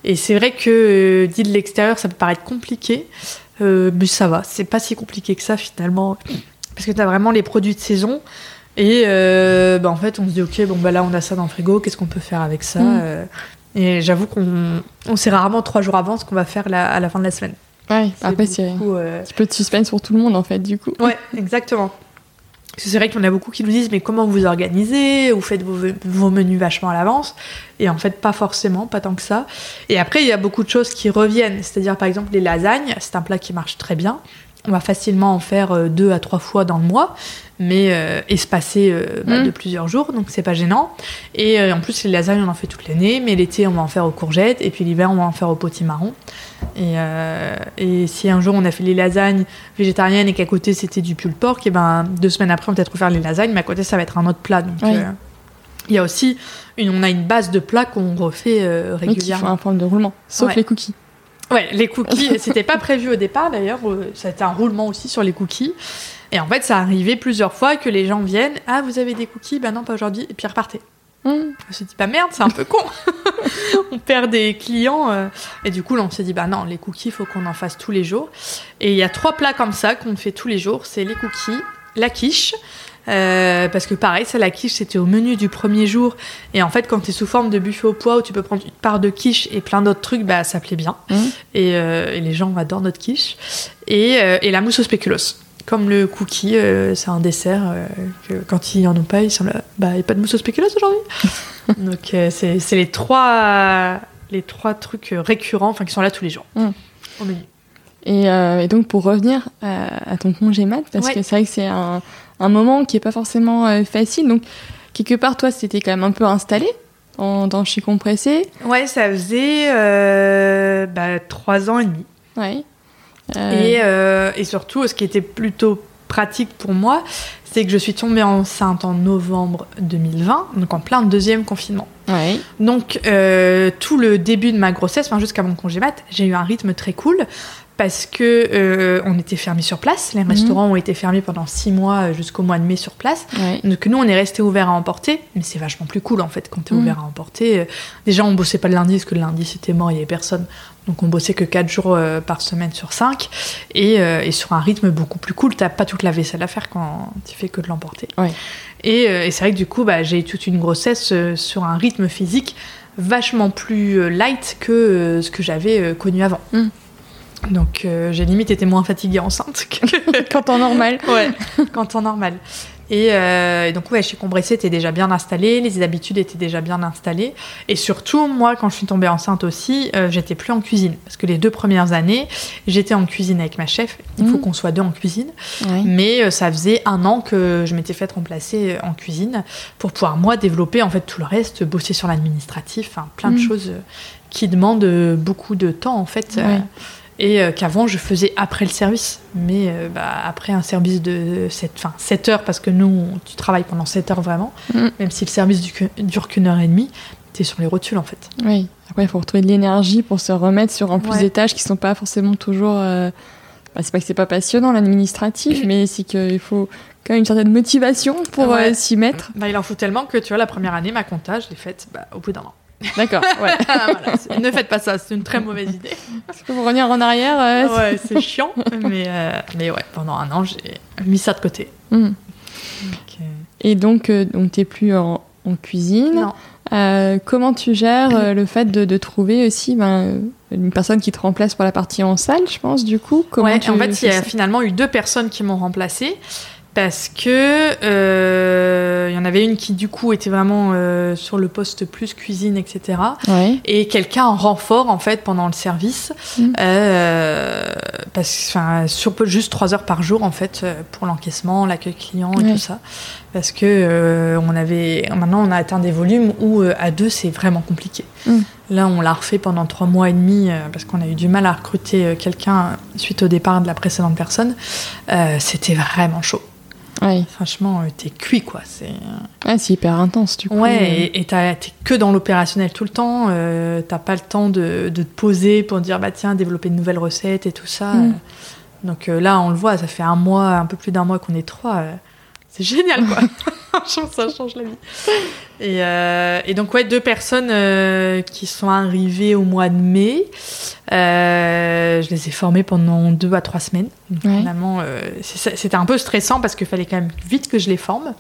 Et c'est vrai que dit de l'extérieur ça peut paraître compliqué, mais ça va, c'est pas si compliqué que ça finalement, parce que t'as vraiment les produits de saison. Et euh, bah, en fait, on se dit, ok, bon, bah là, on a ça dans le frigo, qu'est-ce qu'on peut faire avec ça Mm. euh, Et j'avoue qu'on on sait rarement trois jours avant ce qu'on va faire la- à la fin de la semaine. Ouais, après, c'est un euh, petit peu de suspense pour tout le monde, en fait, du coup. Ouais, exactement. Parce que c'est vrai qu'il y en a beaucoup qui nous disent, mais comment vous organisez Vous faites vos, vos menus vachement à l'avance Et en fait, pas forcément, pas tant que ça. Et après, il y a beaucoup de choses qui reviennent. C'est-à-dire, par exemple, les lasagnes, c'est un plat qui marche très bien. on va facilement en faire euh, deux à trois fois dans le mois, mais euh, espacé euh, bah, Mm. de plusieurs jours, donc c'est pas gênant. Et euh, en plus, les lasagnes, on en fait toute l'année, mais l'été, on va en faire aux courgettes, et puis l'hiver, on va en faire au potimarron. Et, euh, et si un jour on a fait les lasagnes végétariennes et qu'à côté c'était du pulled pork, et ben deux semaines après, on va peut-être refaire les lasagnes, mais à côté, ça va être un autre plat. Donc Oui. il y a aussi, une, on a une base de plats qu'on refait euh, Oui, qui font régulièrement. un forme de roulement. Sauf Ouais. les cookies. Ouais, les cookies, c'était pas prévu au départ d'ailleurs, euh, ça a été un roulement aussi sur les cookies. Et en fait, ça arrivait plusieurs fois que les gens viennent, ah vous avez des cookies, ben non pas aujourd'hui, et puis repartaient. Mmh. On s'est dit, bah merde, c'est un peu con. (laughs) on perd des clients. euh, et du coup, là, on s'est dit, bah non, les cookies, il faut qu'on en fasse tous les jours. Et il y a trois plats comme ça qu'on fait tous les jours. C'est les cookies, la quiche. Euh, parce que pareil, ça, la quiche, c'était au menu du premier jour. Et en fait, quand tu es sous forme de buffet au poids où tu peux prendre une part de quiche et plein d'autres trucs, bah ça plaît bien. Et, euh, et les gens adorent notre quiche. Et, euh, et la mousse au spéculoos. Comme le cookie, c'est un dessert que quand ils en ont pas, ils sont là. Bah, il n'y a pas de mousse au spéculoos aujourd'hui (laughs) Donc, c'est c'est les trois, les trois trucs récurrents, enfin, qui sont là tous les jours. Mm. Au menu. Et, et donc pour revenir à, à ton congé mat, parce Ouais. que c'est vrai que c'est un, un moment qui est pas forcément euh, facile. Donc quelque part, toi, c'était quand même un peu installé dans, dans Chez Compressé. Ouais, ça faisait euh, bah, trois ans et demi. Ouais. Euh, Et, euh, et surtout, ce qui était plutôt pratique pour moi, c'est que je suis tombée enceinte en novembre 2020, donc en plein deuxième confinement. ouais. Donc, tout le début de ma grossesse, enfin, jusqu'à mon congé mat, j'ai eu un rythme très cool parce que euh, on était fermés sur place. Les restaurants ont été fermés pendant six mois euh, jusqu'au mois de mai sur place. Ouais. Donc nous, on est resté ouvert à emporter, mais c'est vachement plus cool en fait quand t'es Mm. ouvert à emporter. Euh, Déjà, on bossait pas le lundi parce que le lundi c'était mort, il y avait personne. Donc on bossait que 4 jours euh, par semaine sur 5 et, euh, et sur un rythme beaucoup plus cool. T'as pas toute la vaisselle à faire quand tu fais que de l'emporter. Ouais. Et, euh, et c'est vrai que du coup, bah, j'ai eu toute une grossesse euh, sur un rythme physique vachement plus euh, light que euh, ce que j'avais euh, connu avant. Mm. Donc euh, j'ai limite été moins fatiguée enceinte que, (laughs) Quand en normal. Ouais, qu'en temps normal. Et, euh, et donc, ouais, chez Compressé était déjà bien installé, les habitudes étaient déjà bien installées. Et surtout, moi, quand je suis tombée enceinte aussi, euh, j'étais plus en cuisine. Parce que les deux premières années, j'étais en cuisine avec ma chef. Il faut Mhm. qu'on soit deux en cuisine. Mais ça faisait un an que je m'étais faite remplacer en cuisine pour pouvoir, moi, développer en fait tout le reste, bosser sur l'administratif, plein de Mhm. choses qui demandent beaucoup de temps, en fait. Et euh, qu'avant je faisais après le service. Mais euh, bah, après un service de 7, enfin, 7 heures, parce que nous, on- tu travailles pendant 7 heures vraiment, Mm. même si le service du- dure qu'une heure et demie, tu es sur les rotules en fait. Oui. Après, il faut retrouver de l'énergie pour se remettre sur en plus Ouais. des tâches qui sont pas forcément toujours. euh, bah, c'est pas que c'est pas passionnant l'administratif, (laughs) mais c'est qu'il faut quand même une certaine motivation pour Ouais. euh, s'y mettre. Bah, il en faut tellement que tu vois, la première année, ma compta, je l'ai faite bah, au bout d'un an. D'accord. (laughs) Ouais. Voilà, c'est- ne faites pas ça, c'est une très mauvaise idée. Parce que pour revenir en arrière. euh, Ouais, c'est chiant, mais, euh, mais ouais, pendant un an, j'ai mis ça de côté. Hmm. Euh, Et donc, euh, donc t'es plus en, en cuisine. non. Euh, comment tu gères le fait de, de trouver aussi ben, une personne qui te remplace pour la partie en salle, je pense, du coup? Comment Ouais, tu en fait, il y a finalement eu deux personnes qui m'ont remplacée parce que euh, il y en avait une qui du coup était vraiment euh, sur le poste plus cuisine, etc. Ouais. Et quelqu'un en renfort en fait pendant le service, Mhm. euh, parce enfin sur juste trois heures par jour en fait euh, pour l'encaissement, l'accueil client et Ouais. tout ça, parce que euh, on avait maintenant on a atteint des volumes où euh, à deux c'est vraiment compliqué. Mhm. Là on l'a refait pendant trois mois et demi euh, parce qu'on a eu du mal à recruter euh, quelqu'un suite au départ de la précédente personne. Euh, C'était vraiment chaud. Ouais. Franchement, euh, t'es cuit quoi. C'est Ouais, c'est hyper intense, du coup. Ouais, et- et t'es que dans l'opérationnel tout le temps. euh, t'as pas le temps de, de te poser pour dire bah tiens développer de nouvelles recettes et tout ça. Mm. Donc euh, là on le voit, ça fait un mois, un peu plus d'un mois qu'on est trois. euh, c'est génial quoi. (laughs) Ça change la vie. Et, euh, et donc ouais deux personnes euh, qui sont arrivées au mois de mai. Euh, je les ai formées pendant deux à trois semaines. Donc, Ouais. Finalement euh, c'était un peu stressant parce qu'il fallait quand même vite que je les forme.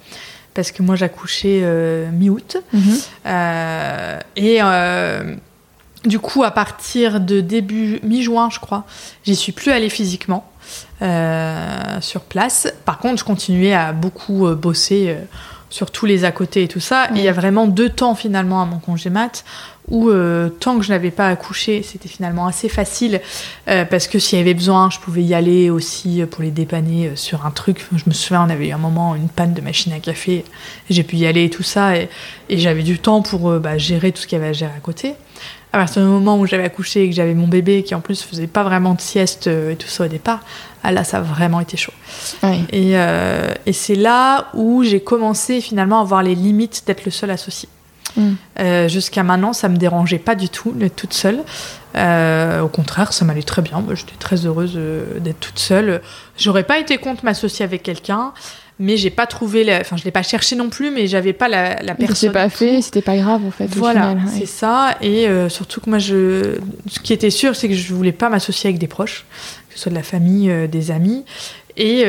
Parce que moi j'accouchais euh, mi-août. Mhm. Et du coup, à partir de début mi-juin, je crois, j'y suis plus allée physiquement sur place. Par contre, je continuais à beaucoup bosser sur tous les à côté et tout ça. Et il y a vraiment deux temps finalement à mon congé mat où euh, tant que je n'avais pas accouché, c'était finalement assez facile euh, parce que s'il y avait besoin, je pouvais y aller aussi pour les dépanner euh, sur un truc. Je me souviens, on avait eu un moment une panne de machine à café, j'ai pu y aller et tout ça, et, j'avais du temps pour bah, gérer tout ce qu'il y avait à gérer à côté. À partir du moment où j'avais accouché et que j'avais mon bébé qui en plus faisait pas vraiment de sieste et tout ça au départ, ah là ça a vraiment été chaud. Et, et c'est là où j'ai commencé finalement à voir les limites d'être le seul associé. Mm. Euh, jusqu'à maintenant, ça me dérangeait pas du tout d'être toute seule. Euh, au contraire, ça m'allait très bien. J'étais très heureuse euh, d'être toute seule. J'aurais pas été contre m'associer avec quelqu'un, mais j'ai pas trouvé. Enfin, je l'ai pas cherché non plus, mais j'avais pas la, la personne. Pas fait, c'était pas grave en fait. Voilà, c'est ça. Et surtout que moi, je... ce qui était sûr, c'est que je voulais pas m'associer avec des proches, que ce soit de la famille, des amis. Et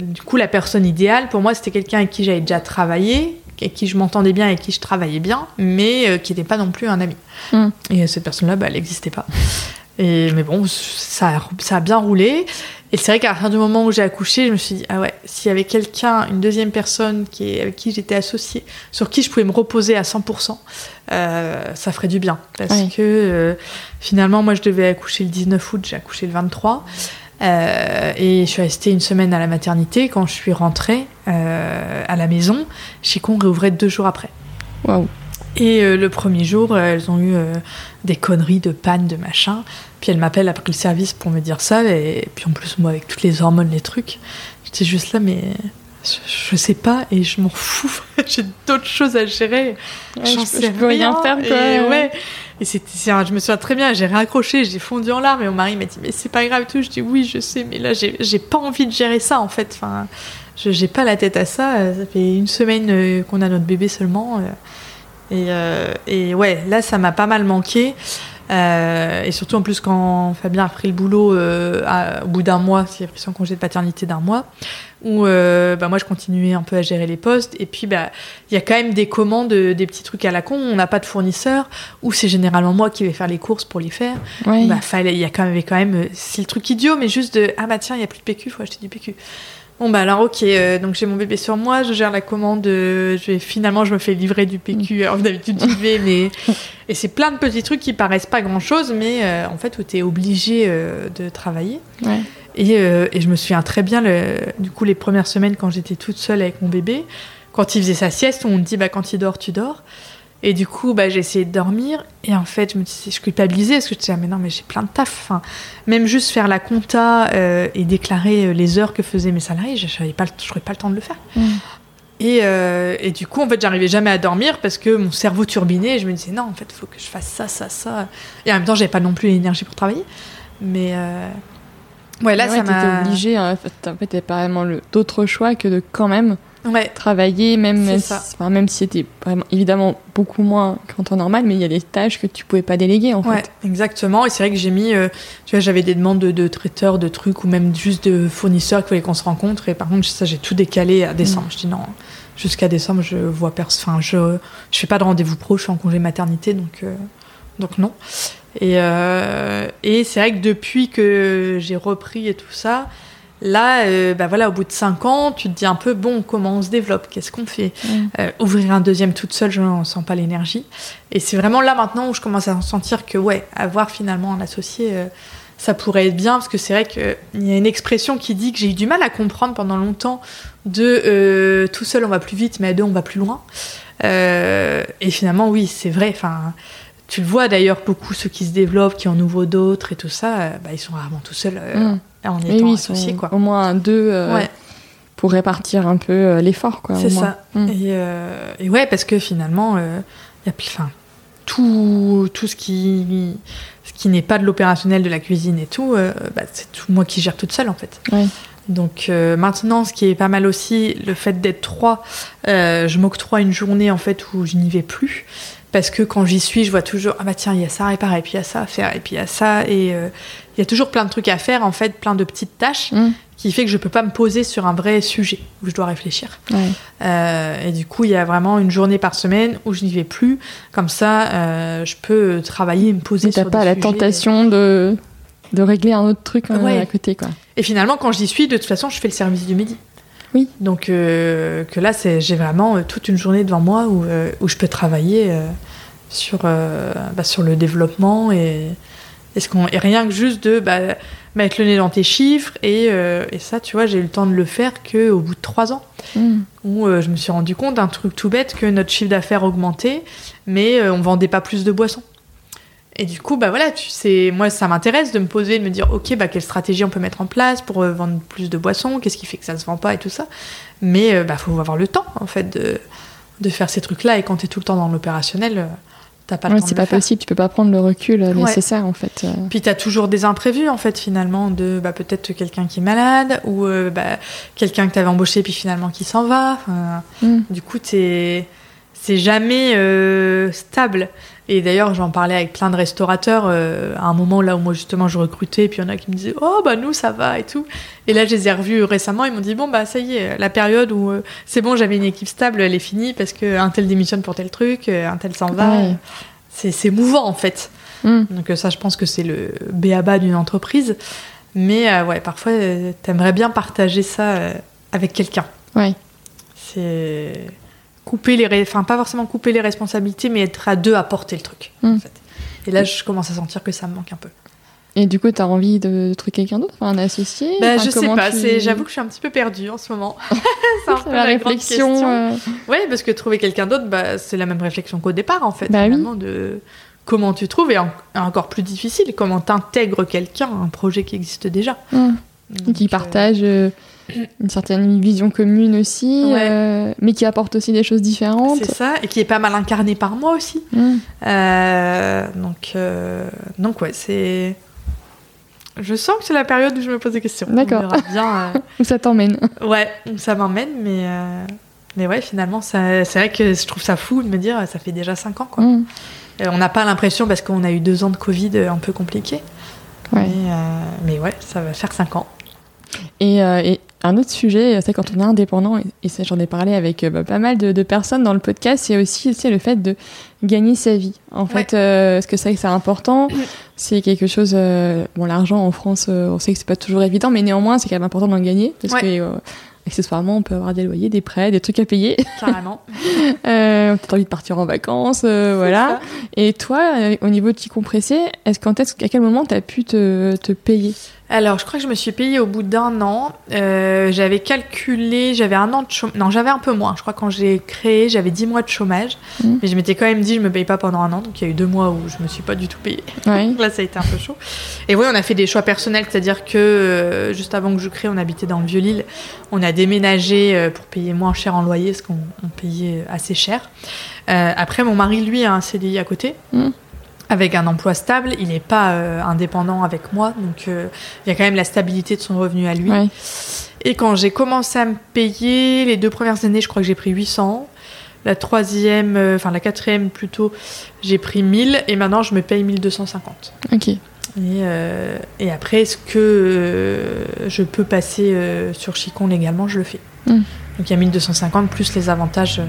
du coup, la personne idéale pour moi, c'était quelqu'un avec qui j'avais déjà travaillé, avec qui je m'entendais bien, et qui je travaillais bien, mais euh, qui n'était pas non plus un ami. Mm. Et cette personne-là, bah, elle n'existait pas. Et, mais bon, ça a, ça a bien roulé. Et c'est vrai qu'à partir du moment où j'ai accouché, je me suis dit, ah ouais, s'il y avait quelqu'un, une deuxième personne qui avec qui j'étais associée, sur qui je pouvais me reposer à 100%, euh, ça ferait du bien. Parce que euh, finalement, moi, je devais accoucher le 19 août, j'ai accouché le 23. Euh, et je suis restée une semaine à la maternité. Quand je suis rentrée euh, à la maison, Chicon réouvrait deux jours après. Waouh! Et euh, le premier jour, elles ont eu des conneries de panne, de machin. Puis elles m'appellent après le service pour me dire ça. Et puis en plus, moi, avec toutes les hormones, les trucs, j'étais juste là, mais je, sais pas et je m'en fous. (laughs) J'ai d'autres choses à gérer. je, peux rien, faire. Quoi. Et ouais. Et c'était, je me souviens très bien, j'ai raccroché, j'ai fondu en larmes et mon mari m'a dit mais c'est pas grave tout. Je dis oui je sais mais là j'ai pas envie de gérer ça en fait. Enfin, je j'ai pas la tête à ça. Ça fait une semaine euh, qu'on a notre bébé seulement. Euh, et, euh, et ouais là ça m'a pas mal manqué. Euh, et surtout en plus quand Fabien a repris le boulot euh, au bout d'un mois, s'il a pris son congé de paternité d'un mois, où euh, bah, moi je continuais un peu à gérer les postes. Et puis bah il y a quand même des commandes, des petits trucs à la con. On n'a pas de fournisseur, ou c'est généralement moi qui vais faire les courses pour les faire. Bah, fallait, il y a quand même, quand même, c'est le truc idiot, mais juste de ah bah tiens il y a plus de PQ, faut acheter du PQ. Bon bah alors ok, euh, donc j'ai mon bébé sur moi, je gère la commande, euh, je vais, finalement je me fais livrer du PQ, mm. alors d'habitude j'y vais, mais... Et c'est plein de petits trucs qui paraissent pas grand chose, mais euh, en fait où tu es obligé de travailler. Et, et, je me souviens très bien, le, du coup les premières semaines quand j'étais toute seule avec mon bébé, quand il faisait sa sieste, on me dit bah quand il dort, tu dors. Et du coup, bah, j'ai essayé de dormir. Et en fait, je me disais, je culpabilisais parce que je disais, ah, mais non, mais j'ai plein de taf. Enfin, même juste faire la compta euh, et déclarer euh, les heures que faisaient mes salariés, je n'aurais pas, pas le temps de le faire. Mm. Et, euh, et, du coup, en fait, j'arrivais jamais à dormir parce que mon cerveau turbinait et je me disais, non, en fait, il faut que je fasse ça, ça, ça. Et en même temps, j'avais pas non plus l'énergie pour travailler. Mais. Ouais, là, ça m'a. obligée, hein. en fait, t'avais pas vraiment d'autre choix que de quand même ouais. travailler, même, si, enfin, même si c'était vraiment, évidemment beaucoup moins qu'en temps normal, mais il y a des tâches que tu pouvais pas déléguer en ouais, Exactement, et c'est vrai que j'ai mis, euh, tu vois, j'avais des demandes de, traiteurs, de trucs, ou même juste de fournisseurs qu'il fallait qu'on se rencontre, et par contre, ça, j'ai tout décalé à décembre. Mm. Je dis non, jusqu'à décembre, je vois personne, enfin, je, je fais pas de rendez-vous pro, je suis en congé maternité, donc, euh, donc non. Et, euh, et c'est vrai que depuis que j'ai repris et tout ça, Là, euh, bah voilà, au bout de 5 ans, tu te dis un peu, bon, comment on se développe? Qu'est-ce qu'on fait? Mm. euh, Ouvrir un deuxième toute seule, je n'en sens pas l'énergie. Et c'est vraiment là maintenant où je commence à sentir que, ouais, avoir finalement un associé, euh, ça pourrait être bien, parce que c'est vrai qu'il y a une expression qui dit que j'ai eu du mal à comprendre pendant longtemps de tout seul on va plus vite, mais à deux on va plus loin. et finalement, oui, c'est vrai. Enfin, tu le vois d'ailleurs, beaucoup ceux qui se développent, qui en ouvrent d'autres et tout ça, bah, ils sont rarement tout seuls. Mm en étant associés. Quoi. Au moins deux euh, pour répartir un peu euh, l'effort. C'est ça. Mm. Euh, et, ouais, parce que finalement, il y a enfin, tout, tout ce qui, ce qui n'est pas de l'opérationnel de la cuisine et tout, bah, c'est tout moi qui gère toute seule en fait. Donc maintenant, ce qui est pas mal aussi, le fait d'être trois, je m'octroie une journée en fait où je n'y vais plus parce que quand j'y suis, je vois toujours ah bah tiens il y a ça à réparer, et puis il y a ça à faire, et puis il y a ça et euh, il y a toujours plein de trucs à faire en fait, plein de petites tâches mm. qui fait que je peux pas me poser sur un vrai sujet où je dois réfléchir. Euh, et du coup il y a vraiment une journée par semaine où je n'y vais plus, comme ça euh, je peux travailler et me poser. T'as pas la tentation de de régler un autre truc à côté quoi. Et finalement quand j'y suis, de toute façon je fais le service du midi. Oui. Donc que là, c'est, j'ai vraiment toute une journée devant moi où, où je peux travailler sur, bah, sur le développement et, est-ce qu'on et rien que juste de bah, mettre le nez dans tes chiffres et, euh, et ça, tu vois, j'ai eu le temps de le faire que au bout de trois ans, Mm. où euh, je me suis rendu compte d'un truc tout bête que notre chiffre d'affaires augmentait, mais euh, on vendait pas plus de boissons. Et du coup, bah voilà, tu sais, moi ça m'intéresse de me poser, de me dire, ok, bah quelle stratégie on peut mettre en place pour euh, vendre plus de boissons, qu'est-ce qui fait que ça se vend pas et tout ça. Mais euh, bah faut avoir le temps en fait de, de faire ces trucs-là et quand tu es tout le temps dans l'opérationnel, euh, t'as pas le Ouais, temps c'est pas faire. possible, tu peux pas prendre le recul euh, Ouais. nécessaire en fait. euh. Puis t'as toujours des imprévus en fait finalement de bah, peut-être quelqu'un qui est malade ou bah, quelqu'un que t'avais embauché puis finalement qui s'en va. Mm. du coup t'es c'est jamais stable. Et d'ailleurs j'en parlais avec plein de restaurateurs euh, à un moment là où moi justement je recrutais puis il y en a qui me disaient oh bah nous ça va et tout. Et là je les ai revus récemment ils m'ont dit bon bah ça y est la période où euh, c'est bon j'avais une équipe stable elle est finie parce que un tel démissionne pour tel truc euh, un tel s'en va. C'est mouvant en fait. Mm. Donc ça, je pense que c'est le béaba d'une entreprise. Mais euh, ouais, parfois, t'aimerais bien partager ça avec quelqu'un. Ouais. C'est couper les, enfin pas forcément couper les responsabilités, mais être à deux à porter le truc. Mm. En fait. Et là, je commence à sentir que ça me manque un peu. Et du coup, t'as envie de, trouver quelqu'un d'autre, un associé Bah, je sais pas. tu- J'avoue que je suis un petit peu perdue en ce moment. (laughs) c'est un peu la réflexion. euh, Ouais, parce que trouver quelqu'un d'autre, bah, c'est la même réflexion qu'au départ, en fait. Bah oui. de comment tu trouves, et en- encore plus difficile, comment t'intègres quelqu'un à un projet qui existe déjà. mm. Donc, qui euh, partagent euh, une certaine vision commune aussi, Ouais. euh, mais qui apportent aussi des choses différentes. C'est ça, et qui est pas mal incarné par moi aussi. Mm. Euh, donc, euh, donc ouais, c'est. Je sens que c'est la période où je me pose des questions. D'accord. Bien. (laughs) Où ça t'emmène euh, ouais, où ça m'emmène, mais. euh, Mais ouais, finalement, ça- c'est vrai que je trouve ça fou de me dire, ça fait déjà 5 ans, quoi. Mm. Euh, on n'a pas l'impression, parce qu'on a eu deux ans de Covid euh, un peu compliqués. Ouais. Mais, euh, mais ouais, ça va faire 5 ans. Et, euh, et un autre sujet, c'est quand on est indépendant, et, ça j'en ai parlé avec euh, bah, pas mal de, de personnes dans le podcast, c'est aussi c'est le fait de gagner sa vie. En fait, euh, ce que c'est que c'est important, (coughs) c'est quelque chose. euh, bon, l'argent en France, euh, on sait que c'est pas toujours évident, mais néanmoins, c'est quand même important d'en gagner parce Ouais. que accessoirement, on peut avoir des loyers, des prêts, des trucs à payer. Carrément. (laughs) euh, Peut-être envie de partir en vacances, euh, voilà. Et toi, euh, au niveau de t'y compresser, est-ce qu'en est à quel moment t'as pu te, te payer? Alors, je crois que je me suis payée au bout d'un an. Euh, j'avais calculé, j'avais un an de chômage. Non, j'avais un peu moins. Je crois que quand j'ai créé, j'avais 10 mois de chômage. Mhm. Mais je m'étais quand même dit, je me paye pas pendant un an. Donc, il y a eu deux mois où je me suis pas du tout payée. (laughs) Là, ça a été un peu chaud. Et oui, on a fait des choix personnels. C'est-à-dire que euh, juste avant que je crée, on habitait dans le Vieux-Lille. On a déménagé euh, pour payer moins cher en loyer, parce qu'on on payait assez cher. Après, mon mari, lui, a un CDI à côté. Mhm. Avec un emploi stable, il n'est pas euh, indépendant avec moi, donc euh, il y a quand même la stabilité de son revenu à lui. Et quand j'ai commencé à me payer, les deux premières années, je crois que j'ai pris 800. La troisième, euh, enfin la quatrième plutôt, j'ai pris 1000 et maintenant je me paye 1250. Ok. Et, et après, est-ce que je peux passer sur Chicon légalement Je le fais. Mm. Donc il y a 1250 plus les avantages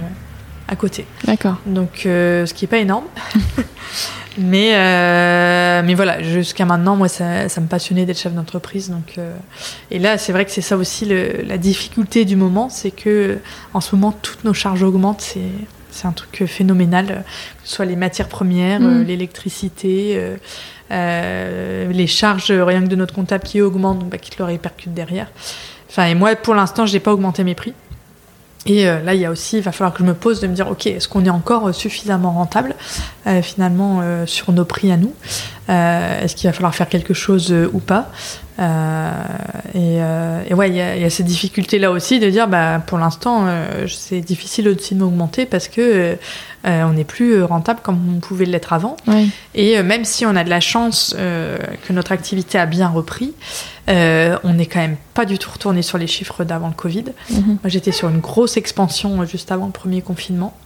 à côté. D'accord. Donc euh, ce qui est pas énorme. (laughs) mais, euh, mais voilà, jusqu'à maintenant, moi, ça, ça me passionnait d'être chef d'entreprise. Donc, euh, et là, c'est vrai que c'est ça aussi le- la difficulté du moment, c'est que en ce moment, toutes nos charges augmentent. C'est c'est un truc phénoménal, que ce soit les matières premières, Mm. l'électricité, les charges rien que de notre comptable qui augmentent, donc, bah, qui te le répercute derrière. Enfin, et moi, pour l'instant, je n'ai pas augmenté mes prix. Et euh, là, il y a aussi, il va falloir que je me pose de me dire, ok, est-ce qu'on est encore suffisamment rentable euh, finalement euh, sur nos prix à nous? Euh, Est-ce qu'il va falloir faire quelque chose euh, ou pas? Euh, et, et ouais, il y, a- il y a ces difficultés là aussi de dire, bah, pour l'instant, c'est difficile aussi de m'augmenter parce que on n'est plus rentable comme on pouvait l'être avant. Et même si on a de la chance que notre activité a bien repris, on n'est quand même pas du tout retourné sur les chiffres d'avant le Covid. Mhm. Moi, j'étais sur une grosse expansion juste avant le premier confinement.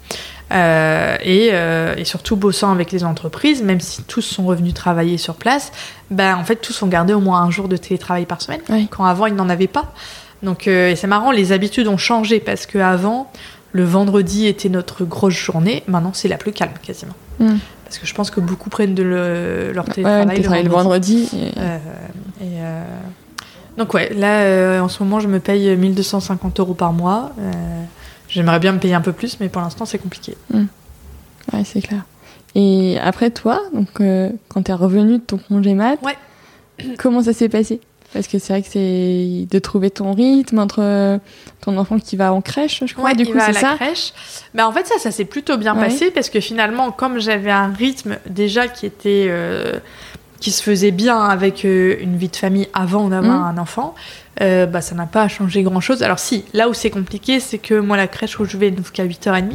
Euh, et, euh, et surtout bossant avec les entreprises, même si tous sont revenus travailler sur place, ben, en fait, tous ont gardé au moins un jour de télétravail par semaine, quand avant, ils n'en avaient pas. Donc, euh, c'est marrant, les habitudes ont changé parce qu'avant, le vendredi était notre grosse journée. Maintenant, c'est la plus calme, quasiment. Mm. Parce que je pense que beaucoup prennent de le- leur Ouais, télétravail le vendredi. et- euh, et, Donc ouais, là en ce moment je me paye 1250 euros par mois. J'aimerais bien me payer un peu plus, mais pour l'instant c'est compliqué. Ouais, c'est clair. Et après toi, donc euh, quand t'es revenu de ton congé mat, Ouais. (clears throat) comment ça s'est passé? Parce que c'est vrai que c'est de trouver ton rythme entre ton enfant qui va en crèche, je crois, Ouais, du il coup c'est ça? crèche. Bah, en fait, ça, ça s'est plutôt bien Ouais. passé parce que finalement, comme j'avais un rythme déjà qui était. euh, qui se faisait bien avec euh, une vie de famille avant d'avoir Mhm. un enfant, euh, bah, ça n'a pas changé grand chose. Alors, si, là où c'est compliqué, c'est que moi, la crèche où je vais n'ouvre qu'à 8h30.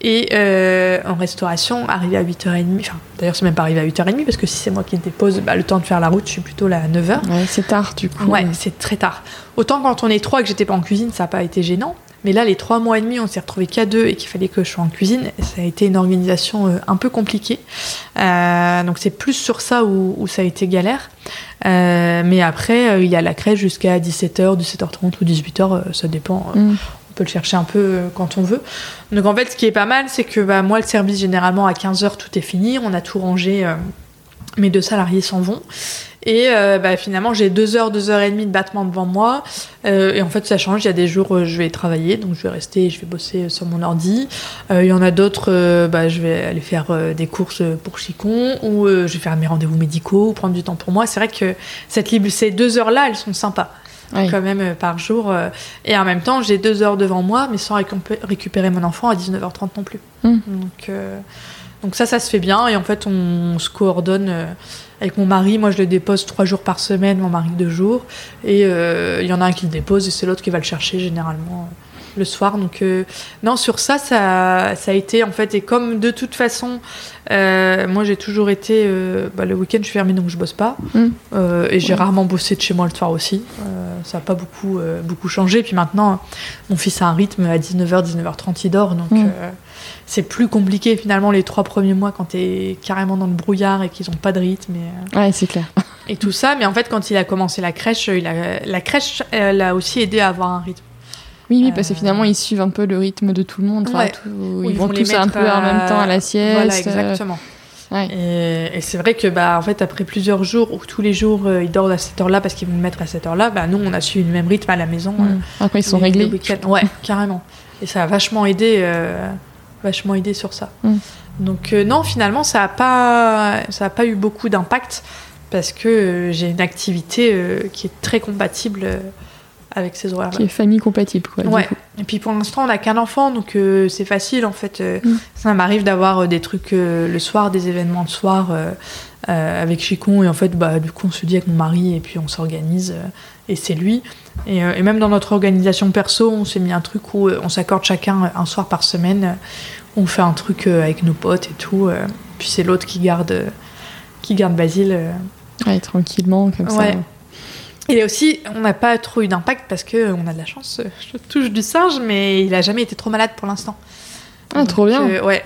Et euh, en restauration, arriver à 8h30, enfin, d'ailleurs, c'est même pas arrivé à 8h30 parce que si c'est moi qui dépose, bah, le temps de faire la route, je suis plutôt là à 9h. Ouais, c'est tard du coup. Ouais, c'est très tard. Autant quand on est trois et que j'étais pas en cuisine, ça n'a pas été gênant. Mais là, les trois mois et demi, on s'est retrouvés qu'à deux et qu'il fallait que je sois en cuisine. Ça a été une organisation euh, un peu compliquée. Euh, donc c'est plus sur ça où, où ça a été galère. Euh, mais après, il y a la crèche jusqu'à 17h, 17h30 ou 18h, euh, ça dépend. Mm. on peut le chercher un peu quand on veut. Donc en fait, ce qui est pas mal, c'est que bah, moi, le service, généralement, à 15h, tout est fini. On a tout rangé. euh, mes deux salariés s'en vont. Et euh, bah, finalement, j'ai deux heures, deux heures et demie de battement devant moi. Euh, et en fait, ça change. Il y a des jours, euh, je vais travailler, donc je vais rester, je vais bosser sur mon ordi. Euh, il y en a d'autres, euh, bah, je vais aller faire euh, des courses pour Chicon, ou euh, je vais faire mes rendez-vous médicaux, ou prendre du temps pour moi. C'est vrai que cette libre, ces deux heures-là, elles sont sympas Ouais. quand même euh, par jour. euh, et en même temps, j'ai deux heures devant moi, mais sans récupé- récupérer mon enfant à 19h30 non plus. Mm. Donc, euh, donc ça, ça se fait bien. Et en fait, on, se coordonne euh, avec mon mari. Moi, je le dépose trois jours par semaine, mon mari deux jours. Et euh, il y en a un qui le dépose et c'est l'autre qui va le chercher généralement le soir. Donc euh, non, sur ça, ça, ça a été en fait. Et comme de toute façon, euh, moi j'ai toujours été. euh, bah, le week-end, je suis fermée donc je bosse pas. Mm. Et j'ai rarement bossé de chez moi le soir aussi. Ça n'a pas beaucoup, beaucoup changé. Puis maintenant, mon fils a un rythme à 19h, 19h30, il dort. Donc Mm. C'est plus compliqué finalement les trois premiers mois quand t'es carrément dans le brouillard et qu'ils n'ont pas de rythme. Et, euh, Ouais, c'est clair. (laughs) et tout ça. Mais en fait, quand il a commencé la crèche, il a, la crèche elle l'a aussi aidé à avoir un rythme. Oui, oui, parce que Euh, finalement, ils suivent un peu le rythme de tout le monde. Tout- ils, vont, tous un peu en même temps à la Voilà, sieste. euh, exactement. ouais. Et, et c'est vrai que bah en fait après plusieurs jours où tous les jours euh, ils dorment à cette heure-là parce qu'ils vont le mettre à cette heure-là, bah nous on a suivi le même rythme à la maison. euh, Mm. Après, ils sont réglés. Ouais, (laughs) carrément. Et ça a vachement aidé, euh, vachement aidé sur ça. Mm. Donc euh, non, finalement, ça a pas, ça a pas eu beaucoup d'impact parce que euh, j'ai une activité euh, qui est très compatible avec ces horaires-là. Qui est famille compatible, quoi. du Ouais. coup. Et puis pour l'instant, on n'a qu'un enfant, donc c'est facile en fait. Mm. Ça m'arrive d'avoir des trucs le soir, des événements le soir avec Chicon, et en fait, bah, du coup, on se dit avec mon mari, et puis on s'organise, et c'est lui. Et, euh, et même dans notre organisation perso, on s'est mis un truc où euh, on s'accorde chacun un soir par semaine, euh, on fait un truc avec nos potes et tout, puis c'est l'autre qui garde, qui garde Basile. Ouais, tranquillement, comme Ouais. ça. est aussi, on n'a pas trop eu d'impact parce que euh, on a de la chance. Je touche du singe, mais il a jamais été trop malade pour l'instant. Ah, trop bien. euh, ouais.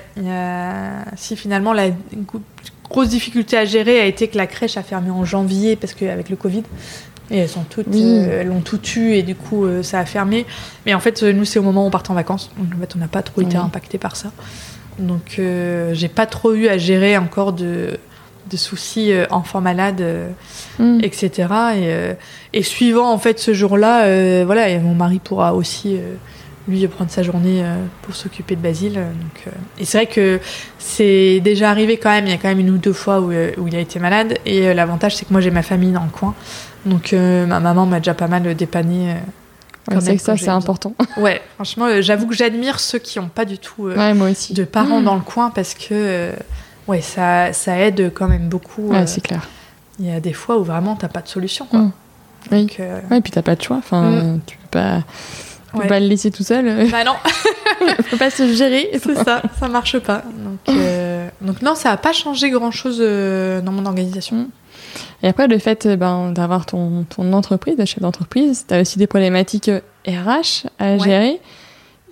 Si finalement la gro- grosse difficulté à gérer a été que la crèche a fermé en janvier parce qu'avec le Covid. Et elles sont toutes, Oui. euh, elles l'ont tout eu et du coup euh, ça a fermé. Mais en fait, euh, nous c'est au moment où on part en vacances. Donc en fait, on n'a pas trop été Oui. impacté par ça. Donc euh, j'ai pas trop eu à gérer encore de, de soucis euh, enfants malades. euh, Mm. etc. Et, euh, et suivant en fait ce jour-là, euh, voilà, et mon mari pourra aussi euh, lui prendre sa journée euh, pour s'occuper de Basile. euh, donc, euh, et c'est vrai que c'est déjà arrivé quand même. Il y a quand même une ou deux fois où, où il a été malade. Et l'avantage c'est que moi j'ai ma famille dans le coin, donc euh, ma maman m'a déjà pas mal dépanné. Ouais, c'est que ça, c'est important. Ouais, franchement, euh, j'avoue que j'admire ceux qui ont pas du tout euh, Ouais, moi aussi. de parents Mm. dans le coin parce que ouais, ça, ça aide quand même beaucoup. Ouais, c'est clair. Il y a des fois où vraiment t'as pas de solution. Quoi. Mm. Oui. Donc, Ouais, et puis t'as pas de choix. Enfin, Mm. tu peux pas, peux Ouais. pas le laisser tout seul. Bah non, (laughs) tu peux pas se gérer. (laughs) c'est ça, ça marche pas. Donc, euh, donc non, ça a pas changé grand chose dans mon organisation. Et après, le fait euh, ben, d'avoir ton, ton entreprise, de chef d'entreprise, tu as aussi des problématiques euh, RH à Ouais. gérer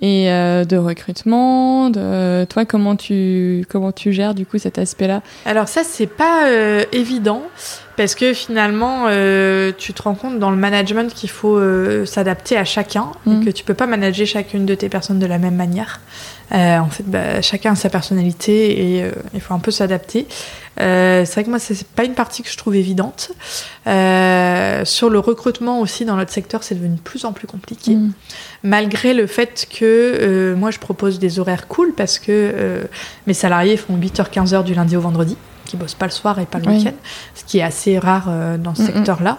et euh, de recrutement. De... Toi, comment tu, comment tu gères du coup cet aspect-là? Alors ça, c'est pas euh, évident Parce que finalement, euh, tu te rends compte dans le management qu'il faut euh, s'adapter à chacun Mhm. et que tu peux pas manager chacune de tes personnes de la même manière. Euh, en fait, bah, chacun a sa personnalité et euh, il faut un peu s'adapter. Euh, c'est vrai que moi, c'est pas une partie que je trouve évidente. Euh, sur le recrutement aussi dans notre secteur, c'est devenu de plus en plus compliqué Mm. malgré le fait que euh, moi je propose des horaires cool parce que euh, mes salariés font 8h-15h du lundi au vendredi, qui bossent pas le soir et pas le Oui. week-end, ce qui est assez rare euh, dans ce Mm, mm. secteur-là.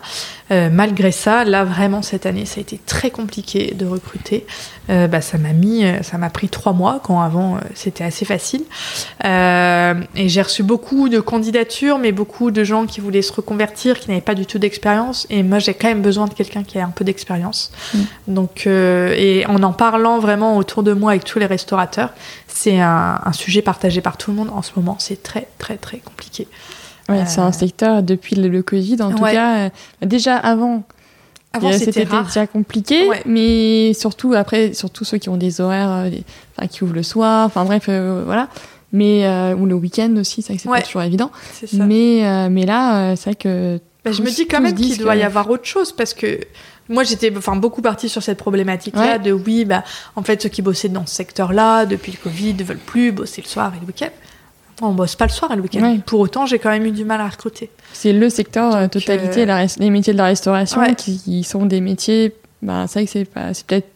Euh, malgré ça, là vraiment cette année, ça a été très compliqué de recruter. Euh, bah, ça m'a mis, ça m'a pris trois mois quand avant c'était assez facile. Et j'ai reçu beaucoup de candidatures, mais beaucoup de gens qui voulaient se reconvertir, qui n'avaient pas du tout d'expérience. Et moi, j'ai quand même besoin de quelqu'un qui ait un peu d'expérience. Mm. Donc, et en en parlant vraiment autour de moi avec tous les restaurateurs, c'est un, un sujet partagé par tout le monde en ce moment. C'est très, très, très compliqué. Ouais, Euh, c'est un secteur depuis le, le Covid, en tout cas. euh, déjà avant, Avant, euh, c'était déjà compliqué, Ouais. mais surtout après, surtout ceux qui ont des horaires, euh, enfin, qui ouvrent le soir, enfin bref, euh, voilà. Mais euh, ou le week-end aussi, c'est vrai que c'est pas toujours évident. Ça. Mais euh, mais là, euh, c'est vrai que Bah, je me dis quand même qu'il doit que- y avoir autre chose parce que moi j'étais enfin beaucoup partie sur cette problématique-là Ouais. de oui bah en fait ceux qui bossaient dans ce secteur-là depuis le Covid veulent plus bosser le soir et le week-end. On bosse pas le soir et le week-end. Ouais. Pour autant j'ai quand même eu du mal à recruter. c'est le secteur euh, Donc, totalité, euh, la res- les métiers de la restauration Ouais. qui, qui sont des métiers. Bah, c'est vrai que c'est pas, c'est peut-être.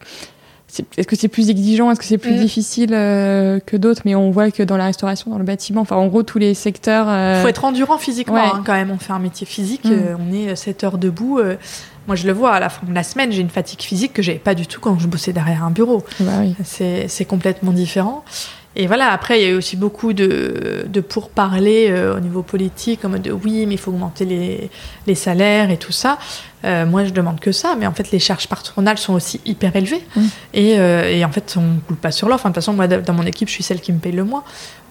Est-ce que c'est plus exigeant, est-ce que c'est plus Mm. difficile euh, que d'autres? Mais on voit que dans la restauration, dans le bâtiment, enfin en gros tous les secteurs. euh, faut être endurant physiquement ouais. hein, quand même. On fait un métier physique, Mm. euh, on est 7 heures debout. Moi je le vois à la fin de la semaine, j'ai une fatigue physique que j'avais pas du tout quand je bossais derrière un bureau. bah oui. C'est complètement différent. Et voilà, après, il y a eu aussi beaucoup de, de pourparlers euh, au niveau politique, en mode de, oui, mais il faut augmenter les, les salaires et tout ça. Euh, moi, je demande que ça, mais en fait, les charges patronales sont aussi hyper élevées. Mm. Et, euh, et en fait, on ne coule pas sur l'offre. Enfin, de toute façon, moi, dans mon équipe, je suis celle qui me paye le moins.